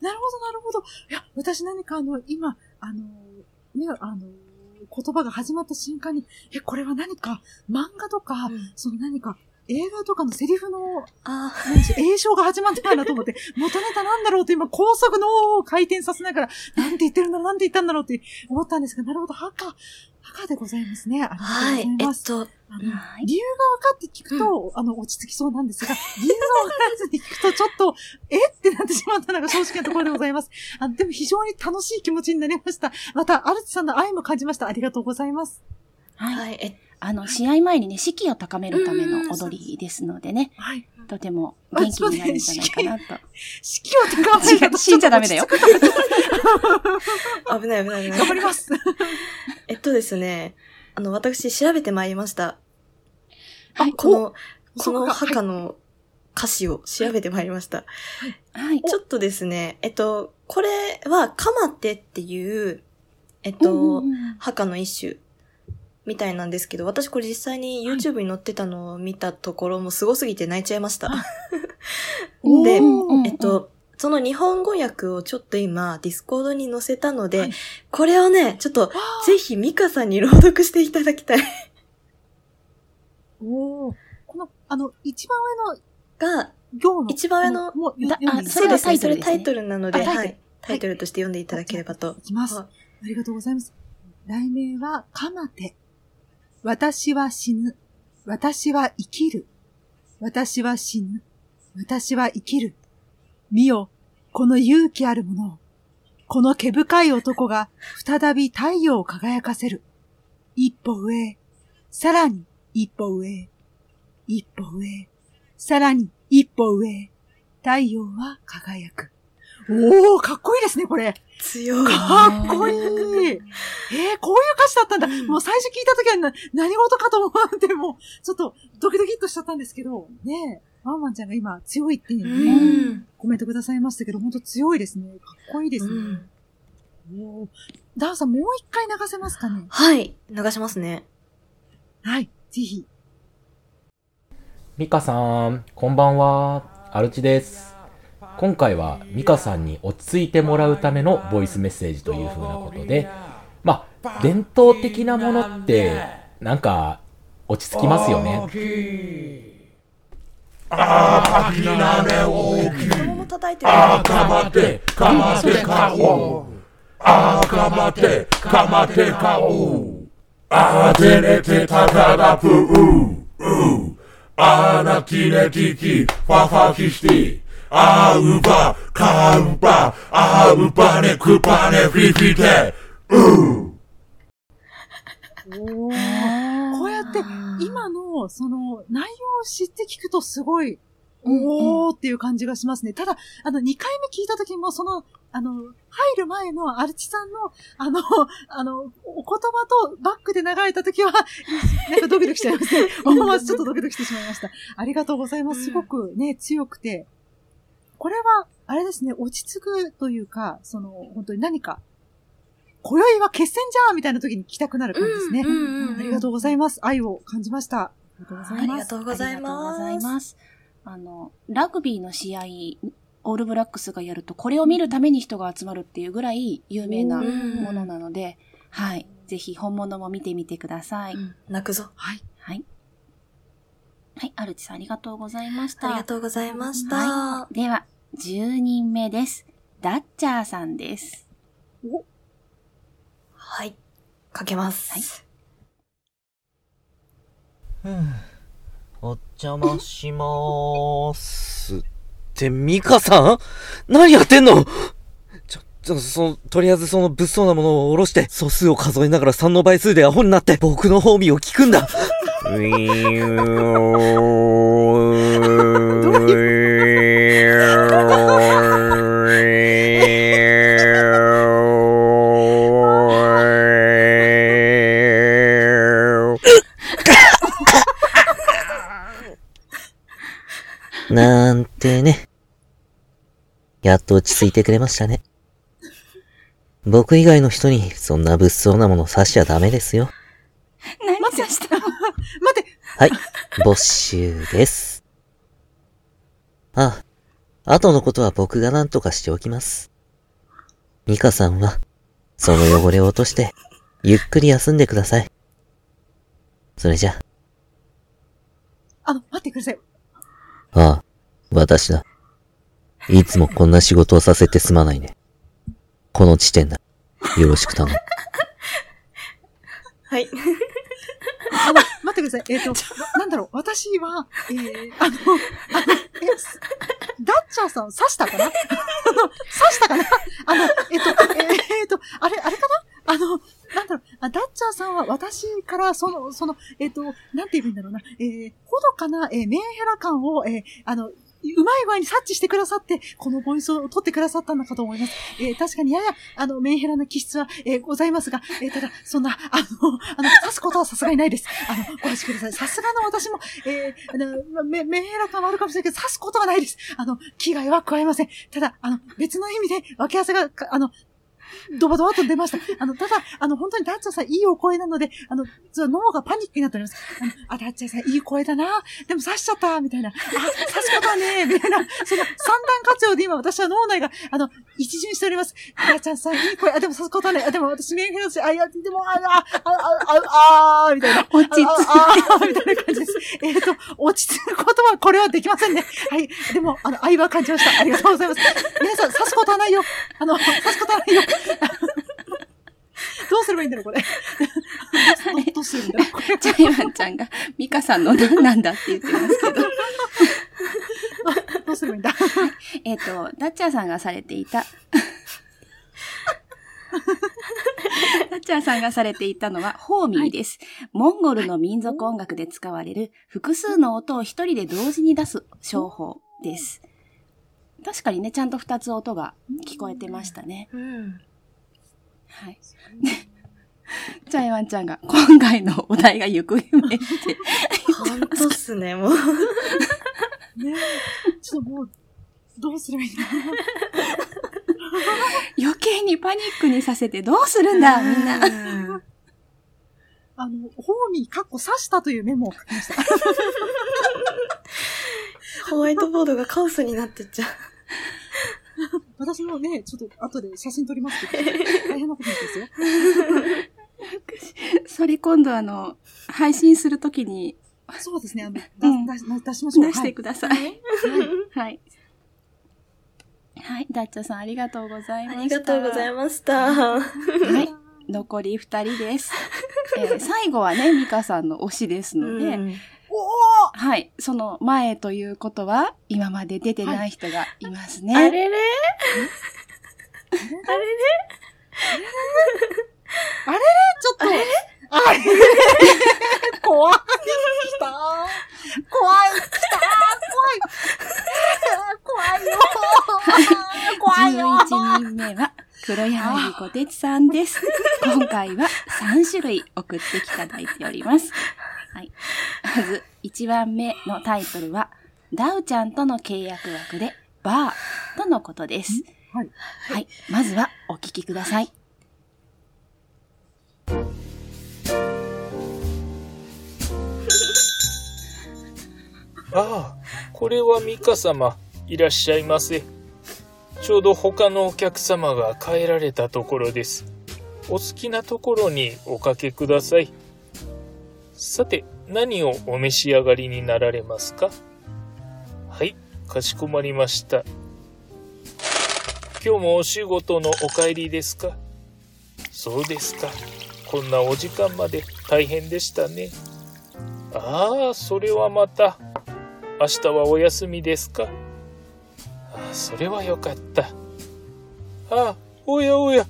あ、なるほど、なるほど。いや、私何かあの、今、あの、ね、あの、言葉が始まった瞬間に、え、これは何か、漫画とか、うんその何か、映画とかのセリフの、あ何でしょう映唱が始まったかなと思って、元ネタなんだろうと今、高速脳を回転させながら、なんて言ってるんだろう、なんて言ったんだろうって思ったんですが、なるほど、赤、赤でございますね。ありがとうごはい、えざいます。っと、あのはい理由が分かって聞くと、あの、落ち着きそうなんですが、理由が分からずに聞くと、ちょっと、えってなってしまったのが正直なところでございます。あのでも非常に楽しい気持ちになりました。また、アルチさんの愛も感じました。ありがとうございます。はい。はい、え、あの、試合前にね、士気を高めるための踊りですのでね、はい。とても元気になるんじゃないかなと。士気を高める 死んじゃダメだよ。危ない危ない危ない。頑張ります。えっとですね、あの、私調べてまいりました。はいこの、この墓の歌詞を調べてまいりました。はい。ちょっとですね、えっと、これは、かまてっていう、えっうんと墓の一種みたいなんですけど、私これ実際に YouTube に載ってたのを見たところもすごすぎて泣いちゃいました。でうんえっと、その日本語訳をちょっと今、ディスコードに載せたので、はいこれをね、ちょっと、ぜひミカさんに朗読していただきたい。おーこの、あの、一番上のが、行の。一番上のもう、だ読んでいいですかそうですね、それタタイトルなので、あタイトルはい。タイトルとして読んでいただければと。いきます。はありがとうございます。題名は、かまて。私は死ぬ。私は生きる。私は死ぬ。私は生きる。見よ、この勇気あるものを。この毛深い男が再び太陽を輝かせる。一歩上へ。さらに一歩上へ。一歩上へ。さらに一歩上へ。太陽は輝く。おー、かっこいいですね、これ。強い。かっこいい。えー、こういう歌詞だったんだ。もう最初聞いた時はな何事かと思って、もう、ちょっとドキドキっとしちゃったんですけど、ねえ、ワンワンちゃんが今強いっていうん。コメントくださいましたけど、本当強いですね。かっこいいですね。うんおーダーさんもう一回流せますかね？はい。流しますね。はい、ぜひ。ミカさん、こんばんは。アルチです。今回はミカさんに落ち着いてもらうためのボイスメッセージという風なことで、まあ、伝統的なものって、なんか、落ち着きますよね。あー、パキナネ大きい。あー、かまって、かまってかおう。あー、かまって、かまってかおう。あー、てれてたただぷう。う。あーなきねきき、ファファキシティ。あー、うば、かうば、あー、うばねくばねフィフィテ。う。おーこうやって、今の、その、内容を知って聞くとすごい、おーっていう感じがしますね。ただ、あの、2回目聞いた時も、その、あの、入る前のアルチさんの、あの、あの、お言葉とバックで流れた時は、なんかドキドキしちゃいますね。思わずちょっとドキドキしてしまいました。ありがとうございます。すごくね、強くて。これは、あれですね、落ち着くというか、その、本当に何か、今宵は決戦じゃーみたいな時に来たくなる感じですね。うんうんうんうんありがとうございます。愛を感じました。ありがとうございます。ありがとうございますあの、ラグビーの試合、オールブラックスがやると、これを見るために人が集まるっていうぐらい有名なものなので、はい。ぜひ本物も見てみてください。泣くぞ。はい。はい。はい、アルチさんありがとうございました。ありがとうございました。はい。では、10人目です。ダッチャーさんです。はい。かけます。はい。うん。お邪魔しまーす。って、ミカさん？何やってんの？ちょ、ちょ、その、とりあえずその物騒なものを下ろして、素数を数えながら3の倍数でアホになって、僕の褒美を聞くんだ。ウィなんてね。やっと落ち着いてくれましたね。僕以外の人にそんな物騒なもの刺しちゃダメですよ。何さした？待ってはい、没収です。あ、後のことは僕が何とかしておきます。ミカさんは、その汚れを落として、ゆっくり休んでください。それじゃ、あの、待ってください。ああ、私だ。いつもこんな仕事をさせてすまないね。この地点だ。よろしく頼む。はい。あの、待ってください。えっ、と、ななんだろう、私は、えー、あの、あの、え、すダッチャーさん刺したかな？あの、刺したかな？あの、えっ、と、えっ、と、あれ、あれかな？あの、なんだろう、あダッチャーさんは私から、その、その、えっ、と、なんて言えばいいんだろうな、えー、ほどかな、えーメンヘラ感を、えー、あの、うまい具合に察知してくださって、このボイスを取ってくださったのかと思います。えー確かにやや、あの、メンヘラな気質は、えーございますが、えーただ、そんな、あの、あの、刺すことはさすがにないです。あの、ご安心ください。さすがの私も、えーあの、メンヘラ感はあるかもしれないけど、刺すことはないです。あの、危害は加えません。ただ、あの、別の意味で、分け合わせが、あの、ドバドバと出ました。あの、ただ、あの、本当にダッチャーさんいいお声なので、あの、脳がパニックになっております。あの、あ、ダッチャーさんいい声だな。でも刺しちゃった、みたいな。あ、刺すことはね、みたいな。その三段活用で今私は脳内が、あの、一巡しております。ダッチャーさんいい声、あ、でも刺すことはね、あ、でも私メンヘラだし、あ、いや、でも、あ、あ、あ、あ、あ、あ、みたいな。落ち着いて、あみたいな感じです。えっと、落ち着くことは、これはできませんね。はい。でも、あの、愛は感じました。ありがとうございます。皆さん、刺すことはないよ。あの、刺すことはないよ。どうすればいいんだろう、これ。どどうすればいいんだろう、これ。ジャイマンちゃんが、ミカさんの何なんだって言ってますけど。どうすればいいんだ？えっと、ダッチャーさんがされていた、ダッチャーさんがされていたのは、ホーミーです。モンゴルの民族音楽で使われる複数の音を一人で同時に出す商法です。確かにね、ちゃんと二つ音が聞こえてましたね。うん。はい。ジャイワンちゃんが、今回のお題が行方不明って。ほんとっすね、もう。ねえちょっともう、どうすればいいんだ余計にパニックにさせてどうするんだ、みんな。あの、ホーミー、かっこ刺したというメモを書きました。ホワイトボードがカオスになってっちゃう。私もね、ちょっと後で写真撮りますけど、大変なことになってますよ。それ今度あの、配信するときにそうですね、あの、うん出しましょう。出してください。はい。はい。はい、ダッチョさんありがとうございました。ありがとうございました。はい。残り二人です。えー最後はね、ミカさんの推しですので、うんはい。その前ということは、今まで出てない人がいますね。あれれあれれあれれちょっと。あれれ怖い。来 た怖い。来た怖い。怖いよ。怖いよ。11人目は、黒柳小鉄さんです。今回は3種類送ってきただいております。はい。まず、1番目のタイトルは、ダウちゃんとの契約枠で、バーとのことです。はい。はい。まずは、お聞きください。ああ、これはミカ様、いらっしゃいませ。ちょうど他のお客様が帰られたところです。お好きなところにおかけください。さて、何をお召し上がりになられますか？はい、かしこまりました。今日もお仕事のお帰りですか？そうですか。こんなお時間まで大変でしたね。ああ、それはまた。明日はお休みですか？ああ、それはよかった。ああ、おやおや。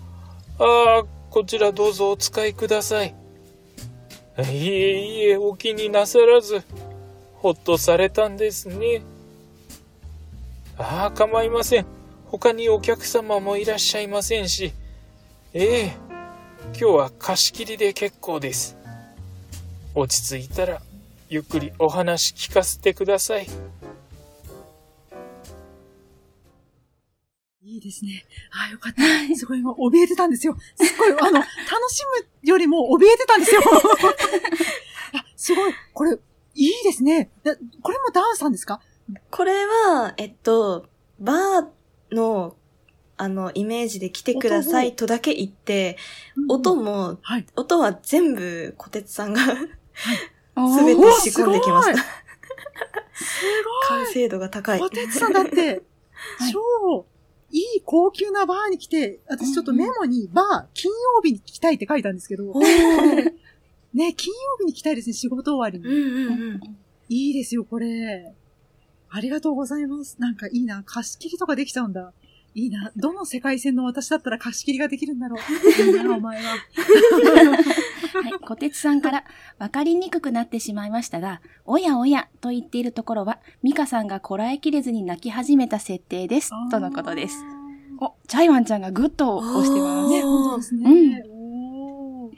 ああ、こちらどうぞお使いください。いえいえ、お気になさらず、ほっとされたんですね。ああ、構いません。他にお客様もいらっしゃいませんし。ええ、今日は貸し切りで結構です。落ち着いたら、ゆっくりお話聞かせてください。いいですね。ああ、よかった。すごい今、怯えてたんですよ。すっごい、あの、楽しむよりも怯えてたんですよ。あすごい。これ、いいですね。だこれもダウンさんですか？これは、えっと、バーの、あの、イメージで来てくださいとだけ言って、音も、音は全部、小鉄さんが、すべて仕込んできました。す 完成度が高い。小鉄さんだって、超、いい高級なバーに来て、私ちょっとメモにバー、金曜日に来たいって書いたんですけど、ね、金曜日に来たいですね、仕事終わりに。いいですよ、これ。ありがとうございます。なんかいいな、貸し切りとかできちゃうんだ。いいな。どの世界線の私だったら貸し切りができるんだろう。いいな、お前は。はい、小鉄さんから、わかりにくくなってしまいましたが、おやおやと言っているところは、ミカさんがこらえきれずに泣き始めた設定です。とのことです。お、チャイワンちゃんがグッと押してます。ね、本当ですね。うん。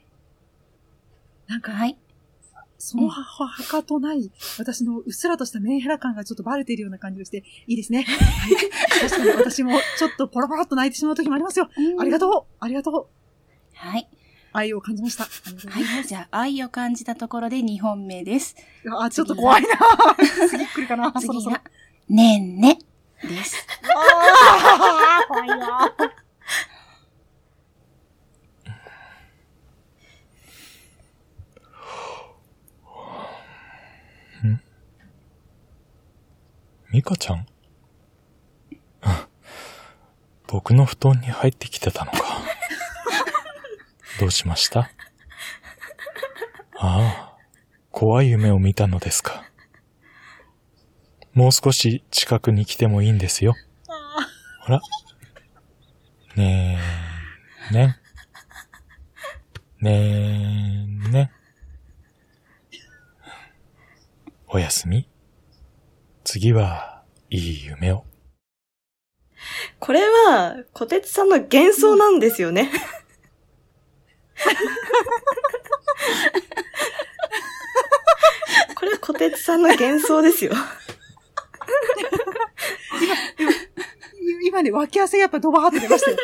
なんか、はい。そのははかとない、私のうっすらとしたメンヘラ感がちょっとバレているような感じがして、いいですね。はい。確かに私もちょっとポロポロっと泣いてしまう時もありますよ。ありがとうありがとうはい。愛を感じました。はい。じゃあ、愛を感じたところで2本目です。あ、ちょっと怖いな 次来るかなそろそろ次が、ねんねです。あー 怖いよミカちゃん？僕の布団に入ってきてたのか。どうしました？ああ、怖い夢を見たのですか？もう少し近くに来てもいいんですよ。ほら？ねえ、ね。ねえ、ね。おやすみ。次は、いい夢を。これは、小鉄さんの幻想なんですよね。これは小鉄さんの幻想ですよ。今ね、脇汗がやっぱドバーって出ましたよ。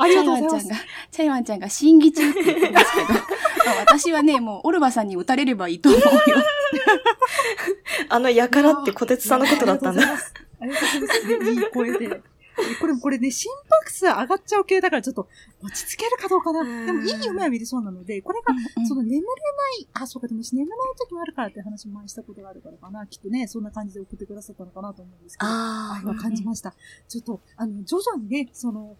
ありがとうございますチャイワンちゃんが、審議中って言ってますけど、あ私はね、もうオルバさんに打たれればいいと思うよ。あの、やからって小鉄さんのことだったんだ。ありがとうございます。ねいい声で。これ、これね、心拍数上がっちゃう系だからちょっと落ち着けるかどうかな。でもいい夢は見れそうなので、これが、その眠れない、あ、そうか、でも眠れない時もあるからって話も前にしたことがあるからかな。きっとね、そんな感じで送ってくださったのかなと思うんですけど、あー愛は感じました。ちょっと、あの、徐々にね、その、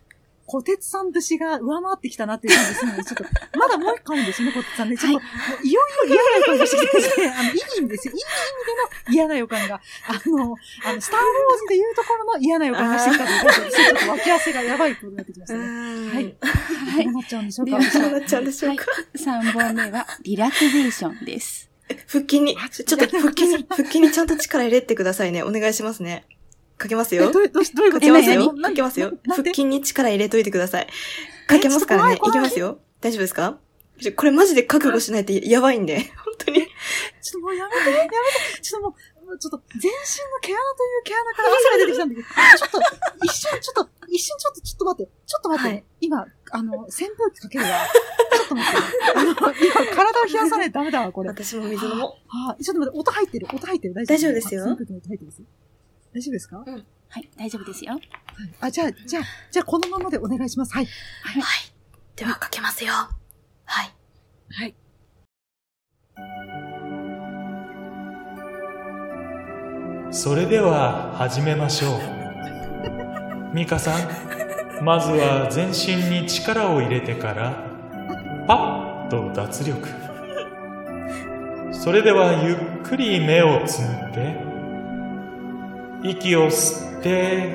小鉄さん節が上回ってきたなっていう感じですので、ちょっと、まだもう一個あるんですよね、小鉄さんね。ちょっと、もういよいよ嫌な予感がしてきてですね、あの、いい意味ですよ。いい意味での嫌な予感が、あの、あの、スターウォーズでいうところの嫌な予感がしてきたということで、ちょっと脇汗がやばいことになってきましたね。はい。はい。どうなっちゃうんでしょうか？どうなっちゃうんでしょうか？3本目は、リラクゼーションです。腹筋に、ちょっと腹筋に、腹筋にちゃんと力入れてくださいね。お願いしますね。かけますよ。えどうどうどういうこと？かけますよ。かけますよ。腹筋に力入れといてください。かけますからね。いきますよ。大丈夫ですか？これマジで覚悟しないとやばいんで。本当に。ちょっともうやめて、やめて。ちょっともう、ちょっと、全身の毛穴という毛穴から汗が出てきたんだけど、ちょっと、一瞬、ちょっと、一瞬ちょっと、ちょっと待って、ちょっと待って、はい今、あの、扇風機かけるわ。ちょっと待って。あの、今、体を冷やさないとダメだわ、これ。私も水飲もう。はい、ちょっと待って、音入ってる、音入ってる、大丈夫大丈夫ですよあ扇風機の音入ってます？大丈夫ですか？はい、大丈夫ですよ。あ、じゃあ、じゃあ、じゃあ、このままでお願いします。はい。はい。ではかけますよ。はい。はい。それでは始めましょう。ミカさん、まずは全身に力を入れてから、パッと脱力。それではゆっくり目をつむって、息を吸って、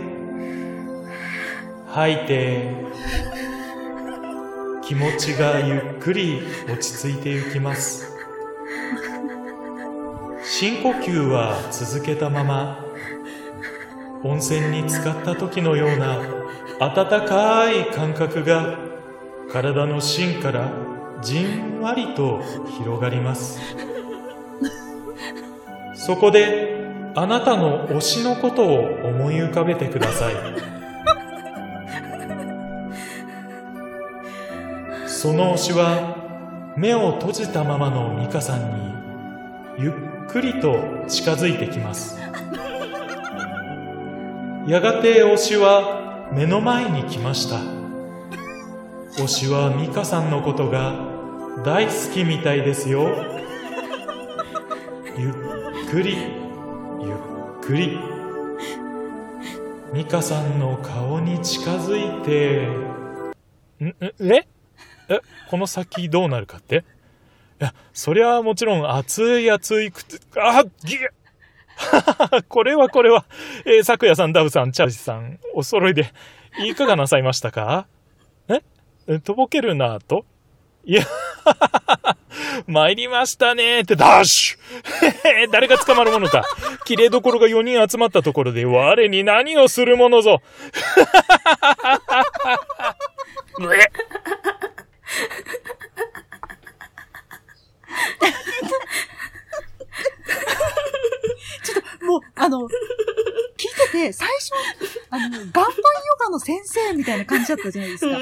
吐いて、気持ちがゆっくり落ち着いていきます。深呼吸は続けたまま温泉に浸かった時のような温かい感覚が体の芯からじんわりと広がりますそこであなたの推しのことを思い浮かべてください。その推しは目を閉じたままのミカさんにゆっくりと近づいてきます。やがて推しは目の前に来ました。推しはミカさんのことが大好きみたいですよ。ゆっくりくり。ミカさんの顔に近づいて。んんえ？えこの先どうなるかって？いや、そりゃもちろん熱い熱いくつ、あぎ これはこれは、えー、昨夜さん、ダブさん、チャージさん、お揃いで、いかがなさいましたか？え？とぼけるなと。いや、参りましたね。って、ダッシュ。誰が捕まるものか。綺麗どころが4人集まったところで、我に何をするものぞ。うえちょっと、もう、あの、聞いてて、最初、あの、岩盤ヨガの先生みたいな感じだったじゃないですか。ね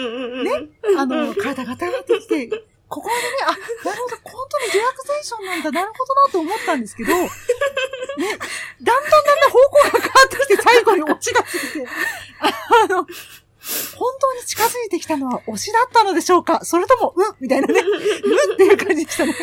あの、体が温まってきて、ここでね、あ、なるほど、本当にリラクゼーションなんだ、なるほどなと思ったんですけど、ね、だんだんだんだん方向が変わってきて、最後にオチがついて、あの、本当に近づいてきたのは推しだったのでしょうか？それとも、うんみたいなね、うんっていう感じでしたね。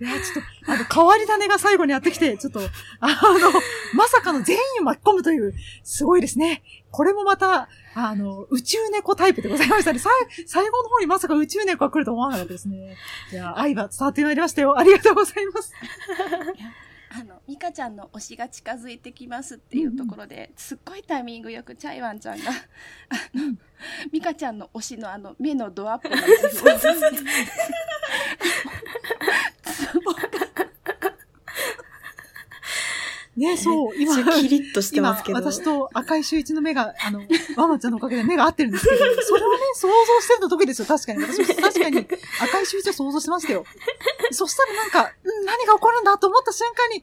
いや、ちょっと、あの、変わり種が最後にやってきて、ちょっと、あの、まさかの全員を巻き込むという、すごいですね。これもまた、あの、宇宙猫タイプでございましたね。さい最後の方にまさか宇宙猫が来ると思わなかったですね。いや、愛が伝わってまいりましたよ。ありがとうございます。あの、ミカちゃんの推しが近づいてきますっていうところで、すっごいタイミングよくチャイワンちゃんが、あの、ミカちゃんの推しのあの、目のドアップのめっちゃキリッとしてますけど今、私と赤い周一の目が、あの、ワマちゃんのおかげで目が合ってるんですけど、それをね、想像してる時ですよ、確かに。私も確かに赤い周一を想像してましたよ。そしたらなんか、うん何が起こるんだと思った瞬間に、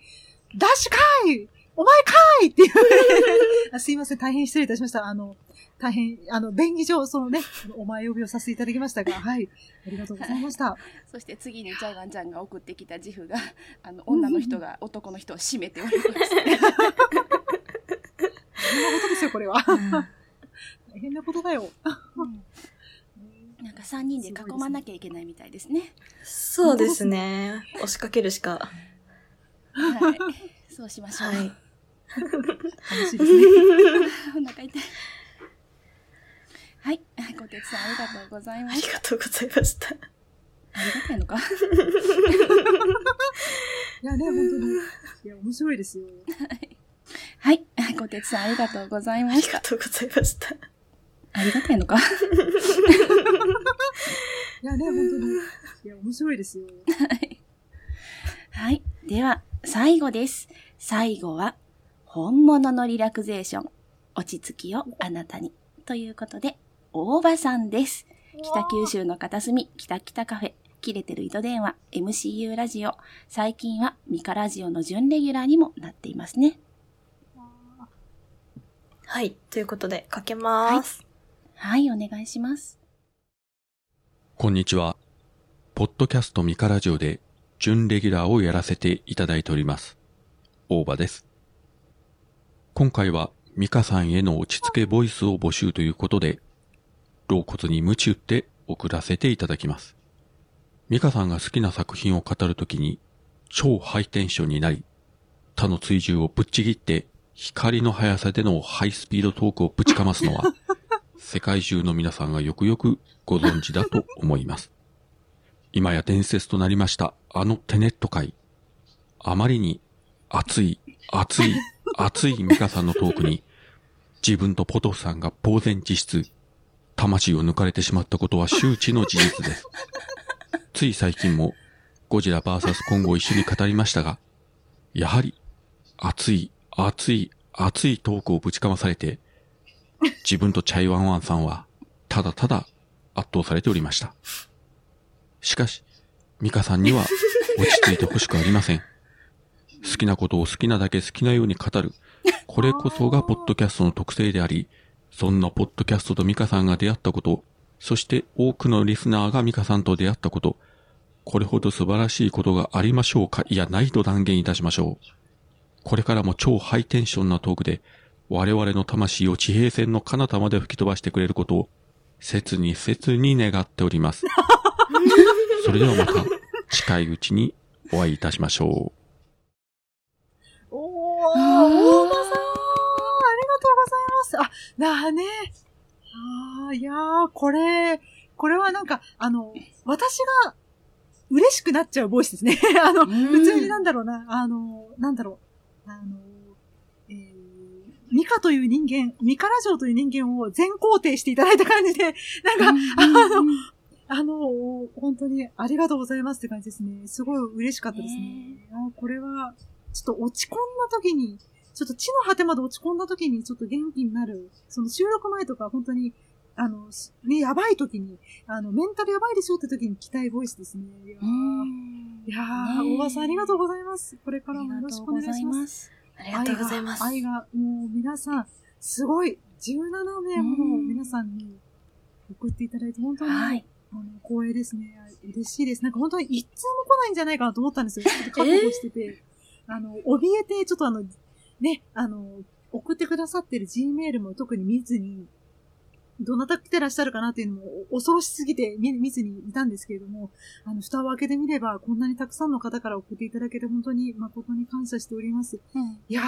ダッシュかいお前かいっていう あ。すいません、大変失礼いたしました。あの、大変、あの、便宜上、そのね、お前呼びをさせていただきましたが、はい。ありがとうございました。そして次にチャイワンちゃんが送ってきた自負が、あの、女の人が 男の人を締めております。そんなことですよ、これは。大変なことだよ。なんか3人で囲まなきゃいけないみたいですね。そうですね。押しかけるしか。はい。そうしましょう。はい。楽しいですね。お腹痛い。はい。小鉄さんありがとうございました。ありがとうございました。ありがたいのか？いやね、本当に。いや、面白いですよ。はい。小鉄さんありがとうございました。ありがとうございました。ありがたいのか？いやね、本当に。いや、面白いですよ。はい。では、最後です。最後は、本物のリラクゼーション。落ち着きをあなたに。ということで、大場さんです。北九州の片隅、北北カフェ、切れてる糸電話、MCU ラジオ。最近はミカラジオの準レギュラーにもなっていますね。はい。ということで、かけます。はい、お願いします。こんにちは。ポッドキャストミカラジオで準レギュラーをやらせていただいております。大場です。今回はミカさんへの落ち着けボイスを募集ということで、老骨に鞭打って送らせていただきます。ミカさんが好きな作品を語るときに超ハイテンションになり、他の追従をぶっちぎって光の速さでのハイスピードトークをぶちかますのは、世界中の皆さんがよくよくご存知だと思います。今や伝説となりましたあのテネット界。あまりに熱い、熱い、熱いミカさんのトークに、自分とポトフさんが呆然自失、魂を抜かれてしまったことは周知の事実です。つい最近も、ゴジラ VS コンゴを一緒に語りましたが、やはり、熱い、熱い、熱いトークをぶちかまされて、自分とチャイワンワンさんは、ただただ圧倒されておりました。しかし、ミカさんには落ち着いてほしくありません。好きなことを好きなだけ好きなように語る。これこそがポッドキャストの特性であり、そんなポッドキャストとミカさんが出会ったこと、そして多くのリスナーがミカさんと出会ったこと、これほど素晴らしいことがありましょうかいや、ないと断言いたしましょう。これからも超ハイテンションなトークで、我々の魂を地平線の彼方まで吹き飛ばしてくれることを、切に切に願っております。それではまた、近いうちにお会いいたしましょう。おー、さんありがとうございます。あ、なあね。あーいやー、これ、これはなんか、あの、私が嬉しくなっちゃうボイスですね。あの、普通になんだろうな、あの、なんだろう、あの、えー、ミカという人間、ミカラジオという人間を全肯定していただいた感じで、なんか、あの、あの、本当にありがとうございますって感じですね。すごい嬉しかったですね。あこれは、ちょっと落ち込んだ時に、ちょっと地の果てまで落ち込んだ時にちょっと元気になる。その収録前とか本当に、あの、ね、やばい時に、あの、メンタルやばいでしょって時に聞きたいボイスですね。いやー、いやーねえ大場さんありがとうございます。これからもよろしくお願いします。ありがとうございます愛が、愛がもう皆さん、すごい、17名もの皆さんに送っていただいて、本当に、あの、光栄ですね。嬉しいです。なんか本当に一通も来ないんじゃないかなと思ったんですよ。ちょっと覚悟してて。あの、怯えて、ちょっとあの、ね、あの、送ってくださってる G メールも特に見ずに、どなた来てらっしゃるかなっていうのも恐ろしすぎて見見ずにいたんですけれども、あの、蓋を開けてみれば、こんなにたくさんの方から送っていただけて本当に誠に感謝しております。いやー、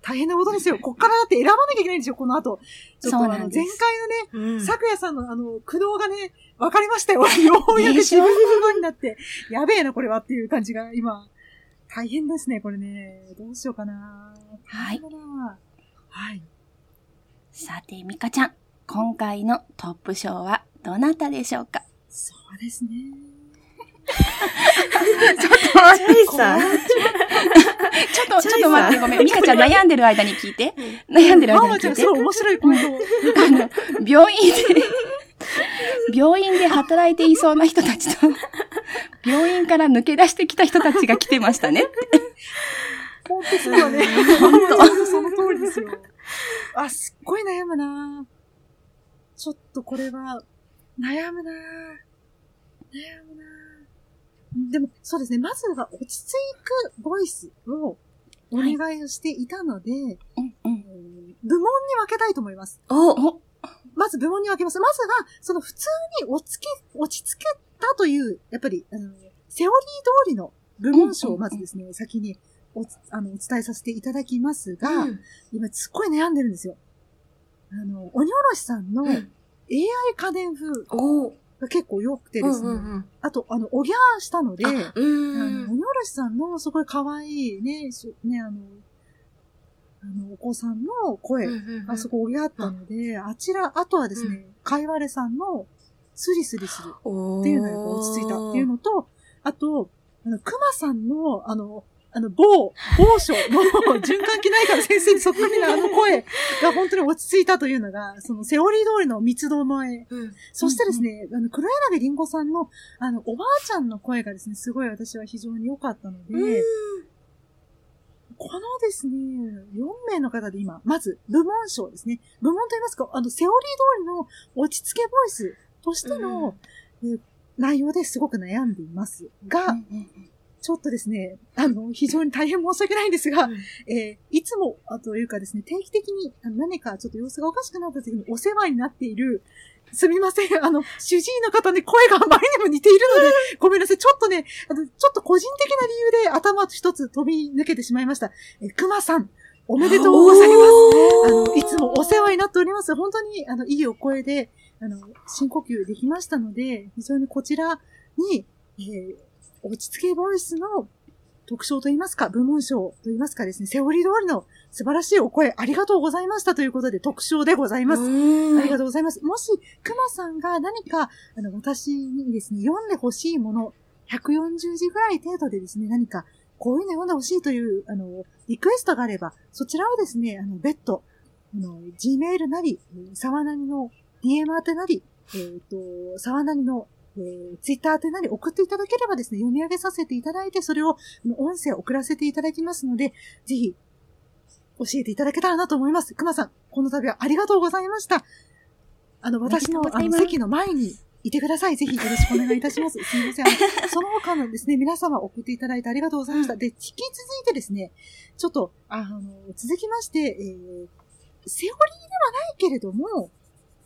大変なことですよ。こっからだって選ばなきゃいけないんですよ、この後。ちょっとあの、前回のね、咲夜さんのあの、苦悩がね、分かりましたよ。ようやく自分のものになって、やべえな、これはっていう感じが今、大変ですね、これね。どうしようかな。はい。はい。さて、ミカちゃん、今回のトップ賞はどなたでしょうか？そうですね。ちょっと待って。さんちょっと、ちょっと待って、ごめん。ミカちゃん悩んでる間に聞いて。悩んでる間に聞いて。ママちゃん、そう面白いポイントを。あの、病院で、病院で働いていそうな人たちと、病院から抜け出してきた人たちが来てましたね。本当ですよね。本当その通りですよ。あ、すっごい悩むなちょっとこれは、悩むな悩むなでも、そうですね。まずは落ち着くボイスをお願いをしていたので、えー部門に分けたいと思います。おまず部門に分けます。まずは、その普通に落ち着け、落ち着けたという、やっぱり、あの、セオリー通りの部門賞をまずですね、先におつあのお伝えさせていただきますが、うん。今すっごい悩んでるんですよ。あの、鬼おろしさんの AI 家電風が結構良くてですね、うんうんうん。あと、あの、おぎゃーしたので、あうん。の、鬼おろしさんのすごい可愛いね、しね、あの、あの、お子さんの声うんうんうん。がすごいおぎゃったので、あちら、あとはですね、かいわれさんのスリスリする。っていうのが落ち着いたっていうのと、あと、あの、熊さんの、あの、あの、某、某所の循環器内科の先生にそっくりなあの声 が本当に落ち着いたというのが、そのセオリー通りの密度の絵。そしてですね、あの、黒柳りんごさんの、あの、おばあちゃんの声がですね、すごい私は非常に良かったので、このですね、4名の方で今、まず、部門賞ですね。部門と言いますか、あの、セオリー通りの落ち着けボイスとしての、えー内容ですごく悩んでいますが、ちょっとですね、あの、非常に大変申し訳ないんですが、えーいつも、あというかですね、定期的に何かちょっと様子がおかしくなった時にお世話になっている、すみません。あの、主治医の方ね、声があまりにも似ているので、ごめんなさい。ちょっとね、あの、ちょっと個人的な理由で頭一つ飛び抜けてしまいました。えー、熊さん、おめでとうございます。あの、いつもお世話になっております。本当に、あの、いいお声で、あの、深呼吸できましたので、非常にこちらに、えー落ち着けボイスの特徴といいますか、部門賞といいますかですね、セオリー通りの素晴らしいお声ありがとうございましたということで特賞でございます。ありがとうございます。もし、熊さんが何か、あの、私にですね、読んでほしいもの、140字ぐらい程度でですね、何か、こういうの読んでほしいという、あの、リクエストがあれば、そちらをですね、あの、別途、あの、Gmail なり、えー沢なりの DM 宛てなり、えっ、と、沢なりの、えー、Twitter 宛てなり送っていただければですね、読み上げさせていただいて、それを、音声を送らせていただきますので、ぜひ、教えていただけたらなと思います。熊さん、この度はありがとうございました。あの、私の、あの、席の前にいてください。ぜひよろしくお願いいたします。すみません。あのその他のですね、皆様送っていただいてありがとうございました。で、引き続いてですね、ちょっと、あの、続きまして、えー、セオリーではないけれども、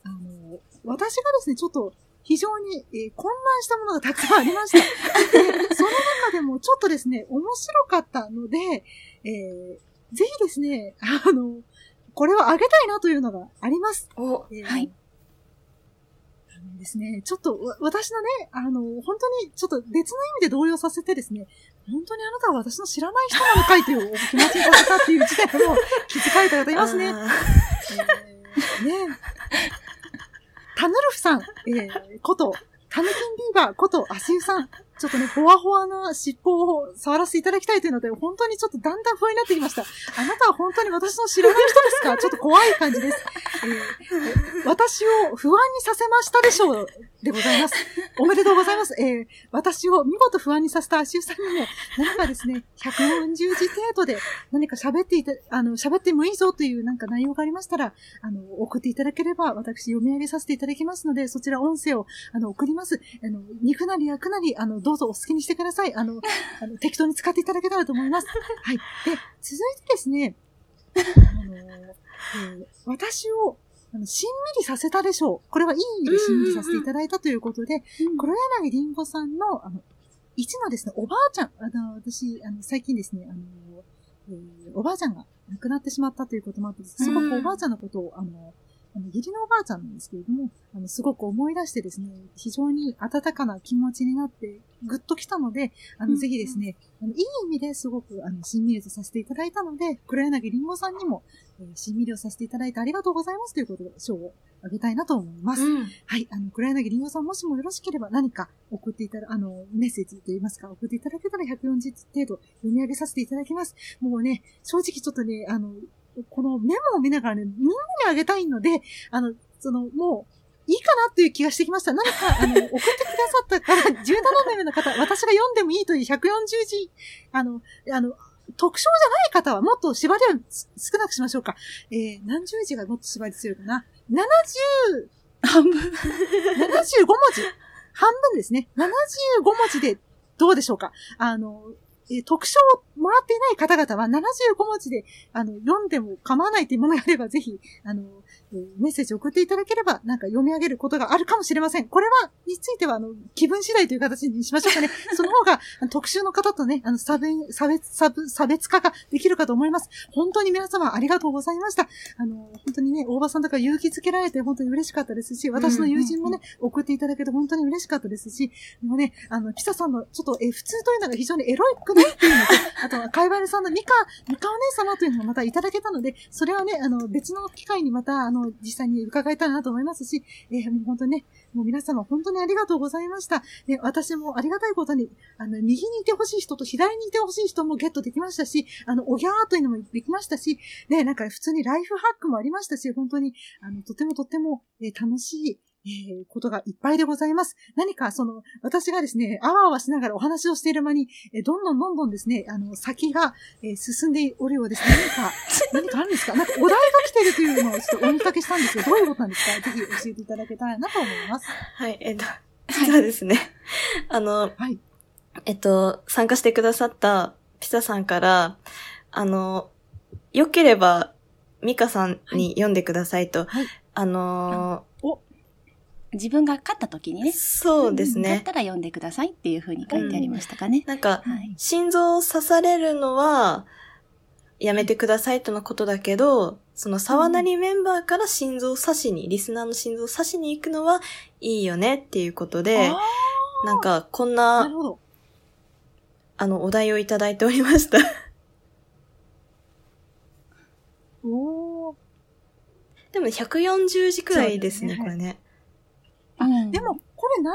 あの、私がですね、ちょっと、非常に、えー混乱したものがたくさんありました。でその中でもちょっとですね、面白かったので、えーぜひですね、あの、これをあげたいなというのがあります。はい。あのですね、ちょっとわ私のね、あの、本当にちょっと別の意味で動揺させてですね、本当にあなたは私の知らない人なのかいというお気持ちにさせたっていう事態も気づかれた方いますね。えーねタヌルフさん、えー、こと、タヌキンビーバーこと、アスユさん。ちょっとね、ほわほわな尻尾を触らせていただきたいというので、本当にちょっとだんだん不安になってきました。あなたは本当に私の知らない人ですか？ちょっと怖い感じです。えー私を不安にさせましたでしょうでございます。おめでとうございます。えー私を見事不安にさせたアシュさんにも、何かですね、140字程度で何か喋っていた、あの、喋ってもいいぞというなんか内容がありましたら、あの、送っていただければ、私読み上げさせていただきますので、そちら音声を、あの、送ります。あの、肉なり焼くなり、あの、どうぞお好きにしてください。あの、あの適当に使っていただけたらと思います。はい。で、続いてですね、あの、えー私を、あの、しんみりさせたでしょう。これはいい意味でしんみりさせていただいたということで、黒柳りんごさんの、あの、一のですね、おばあちゃん、あの、私、あの、最近ですね、あの、えーおばあちゃんが亡くなってしまったということもあって、すごくおばあちゃんのことを、あの、あの、義理のおばあちゃんなんですけれども、あの、すごく思い出してですね、非常に温かな気持ちになって、ぐっときたので、あの、ぜひですね、あの、いい意味ですごく、あの、しんみりとさせていただいたので、黒柳りんごさんにも、えーしんみりをさせていただいてありがとうございますということで、賞をあげたいなと思います。はい、あの、黒柳りんごさんもしもよろしければ何か送っていただ、あの、メッセージといいますか、送っていただけたら140程度読み上げさせていただきます。もうね、正直ちょっとね、あの、このメモを見ながらね、みんなにあげたいので、あの、その、もう、いいかなっていう気がしてきました。何か、あの、送ってくださったから、17名の方、私が読んでもいいという140字、あの、あの、特徴じゃない方はもっと縛りを少なくしましょうか。えー、何十字がもっと縛り強いかな。70、半分。75文字。半分ですね。75文字でどうでしょうか。あの、えー特賞をもらっていない方々は75文字で、あの、読んでも構わないというものがあれば、ぜひ、あの、えーメッセージを送っていただければ、なんか読み上げることがあるかもしれません。これは、については、あの、気分次第という形にしましょうかね。その方が、特集の方とね、あの、差別、差別、差別化ができるかと思います。本当に皆様ありがとうございました。あの、本当にね、大場さんとか勇気づけられて本当に嬉しかったですし、私の友人もね、送っていただけて本当に嬉しかったですし、もうね、あの、ピサさんのちょっと、え、普通というのが非常にエロいくないっていうのと、あとは、カイバルさんのミカ、ミカお姉様というのもまたいただけたので、それはね、あの、別の機会にまた、あの、実際に伺えたらなと思いますし、えーもう本当にね、もう皆様本当にありがとうございました。ね、私もありがたいことに、あの、右にいてほしい人と左にいてほしい人もゲットできましたし、あの、おぎゃーというのもできましたし、ね、なんか普通にライフハックもありましたし、本当に、あの、とてもとても、えー楽しい、えーことがいっぱいでございます。何か、その、私がですね、あわあわしながらお話をしている間に、えーどんどんどんどんですね、あの、先が、えー進んでおるようです。何か、何かあるんですか？なんかお題が来てるというのをちょっとお見かけしたんですけど、どういうことなんですか？ぜひ教えていただけたらなと思います。はい、えっと、実はですね、あの、えっと、参加してくださったピサさんから、あの、良ければ、ミカさんに読んでくださいと、あの自分が勝った時にね。そうですね勝ったら読んでくださいっていう風に書いてありましたかね。なんか、心臓を刺されるのは、やめてくださいとのことだけど、その沢なりメンバーから心臓を刺しに、リスナーの心臓を刺しに行くのはいいよねっていうことで、なんか、こんな、あの、お題をいただいておりました。おー。でも140字くらいですね、これね。あ、でも、これ内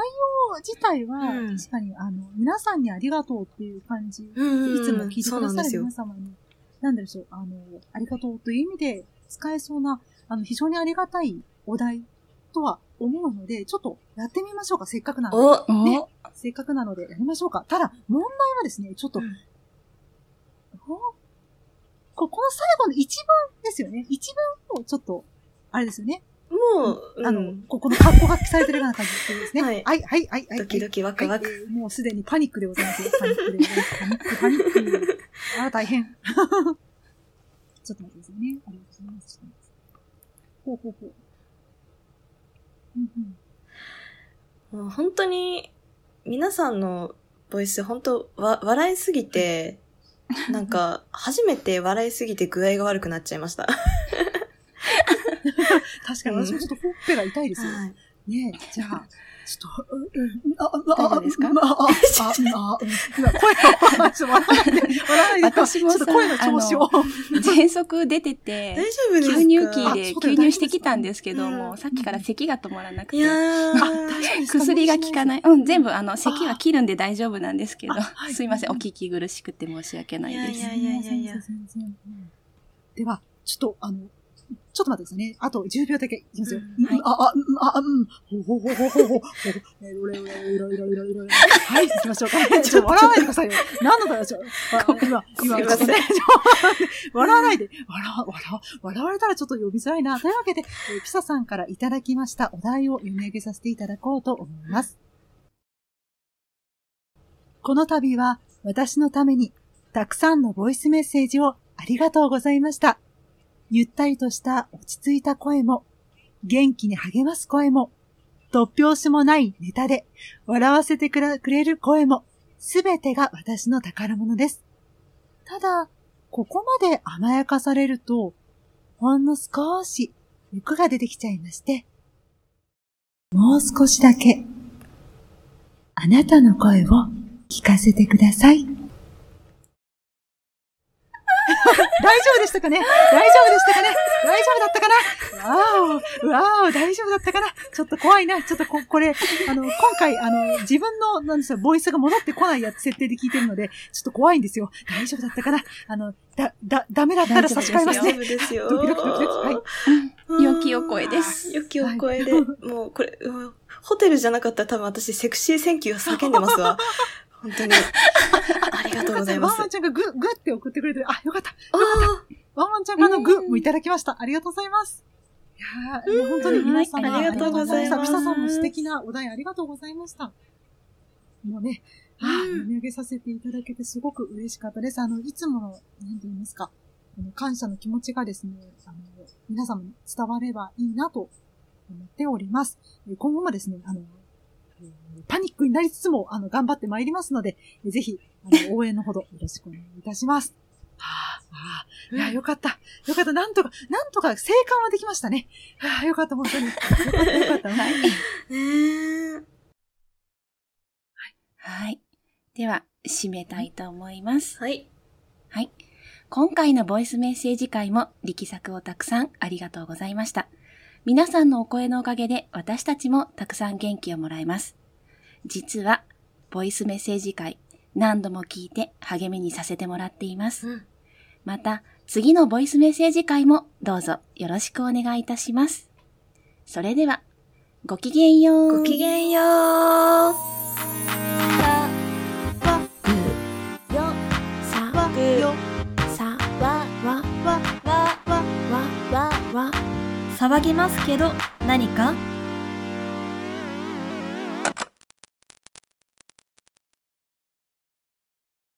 容自体は、確かに、あの、皆さんにありがとうっていう感じ。うんうんうんいつも聞いてくださる皆様に、なんでしょう、あの、ありがとうという意味で使えそうな、あの、非常にありがたいお題とは思うので、ちょっとやってみましょうか、せっかくなので。おね。せっかくなのでやりましょうか。ただ、問題はですね、ちょっと、おここの最後の一文ですよね。一文をちょっと、あれですよね。もう、あの、ここの格好が記されてるような感じですね。はい、はい、はい、はい。はいドキドキワクワクはいえーもうすでにパニックでございますよ。パニックでございます。パニック、パニック。ああ、大変。ちょっと待ってくださいね。ありがとうございます。ほうほうほう。うんうん。もう本当に、皆さんのボイス、本当わ、笑いすぎて、なんか、初めて笑いすぎて具合が悪くなっちゃいました。確かに私もちょっとほっぺが痛いですよ。ねえ、じゃあ、ちょっと、あ、あ、大丈夫ですかあ、あ、あ、あ、うん今声が、ちょっと笑わないで、笑わないで、私もさちょっと声の調子を。喘息出てて、大丈夫ですか吸入器で吸入してきたんですけども、さっきから咳が止まらなくて。薬が効かない。うん、全部、あの、咳は切るんで大丈夫なんですけど、すいません、お聞き苦しくて申し訳ないです。いやいやいやいや。では、ちょっと、あの、ちょっと待ってくださいね。あと10秒だけいきますよ。うんあ、あ、うんあ、うん。ほうほうほうほうほうほう。えー、うれうれうれうれうれうれうれはい、行きましょうか。ちょっと笑わないでくださいよ。何のだよ、ちょ。あ今、今、ちょっとねちょ笑わないで。笑わ、笑わ、笑われたらちょっと呼びづらいな。というわけで、えーピサさんからいただきましたお題を読み上げさせていただこうと思います。この度は私のためにたくさんのボイスメッセージをありがとうございました。ゆったりとした落ち着いた声も、元気に励ます声も、突拍子もないネタで笑わせてくれる声も、すべてが私の宝物です。ただ、ここまで甘やかされると、ほんの少し欲が出てきちゃいまして、もう少しだけ、あなたの声を聞かせてください。大丈夫でしたかね？大丈夫でしたかね？大丈夫だったかな？わーお、わーお、大丈夫だったかな？ちょっと怖いな。ちょっとこ、これ、あの、今回、あの、自分の、なんですよ、ボイスが戻ってこないやつ設定で聞いてるので、ちょっと怖いんですよ。大丈夫だったかな？あの、だ、だ、ダメだったら差し替えますね。大丈夫ですよドキドキドキドキ。はい。良きお声です。良きお声で、もうこれ、うんホテルじゃなかったら多分私セクシーセンキュー叫んでますわ。本当に。ありがとうございますワンワンちゃんがグッ、グッって送ってくれてる。あ、よかった。よかった。ワンワンちゃんがあのグッもいただきました。ありがとうございます。いや本当に皆様はいありがとうございますピサさんも素敵なお題ありがとうございました。もうね、あー読み上げさせていただけてすごく嬉しかったです。あの、いつもの、なんて言いますか。あの感謝の気持ちがですね、あの、皆様に伝わればいいなと思っております。えー今後もですね、あの、えーパニックになりつつも、あの、頑張ってまいりますので、えーぜひ、あの、応援のほどよろしくお願いいたします。はあ、はあ、いや、よかった。よかった。なんとか、なんとか生還はできましたね。はあ、よかった、本当に。よかった、よかった。はい。はい。では、締めたいと思います。はい。はい。今回のボイスメッセージ会も力作をたくさんありがとうございました。皆さんのお声のおかげで私たちもたくさん元気をもらえます。実は、ボイスメッセージ会何度も聞いて励みにさせてもらっています。また、次のボイスメッセージ会もどうぞよろしくお願いいたします。それでは、ごきげんよう。ごきげんよう。わわわわわわわ騒ぎますけど何か？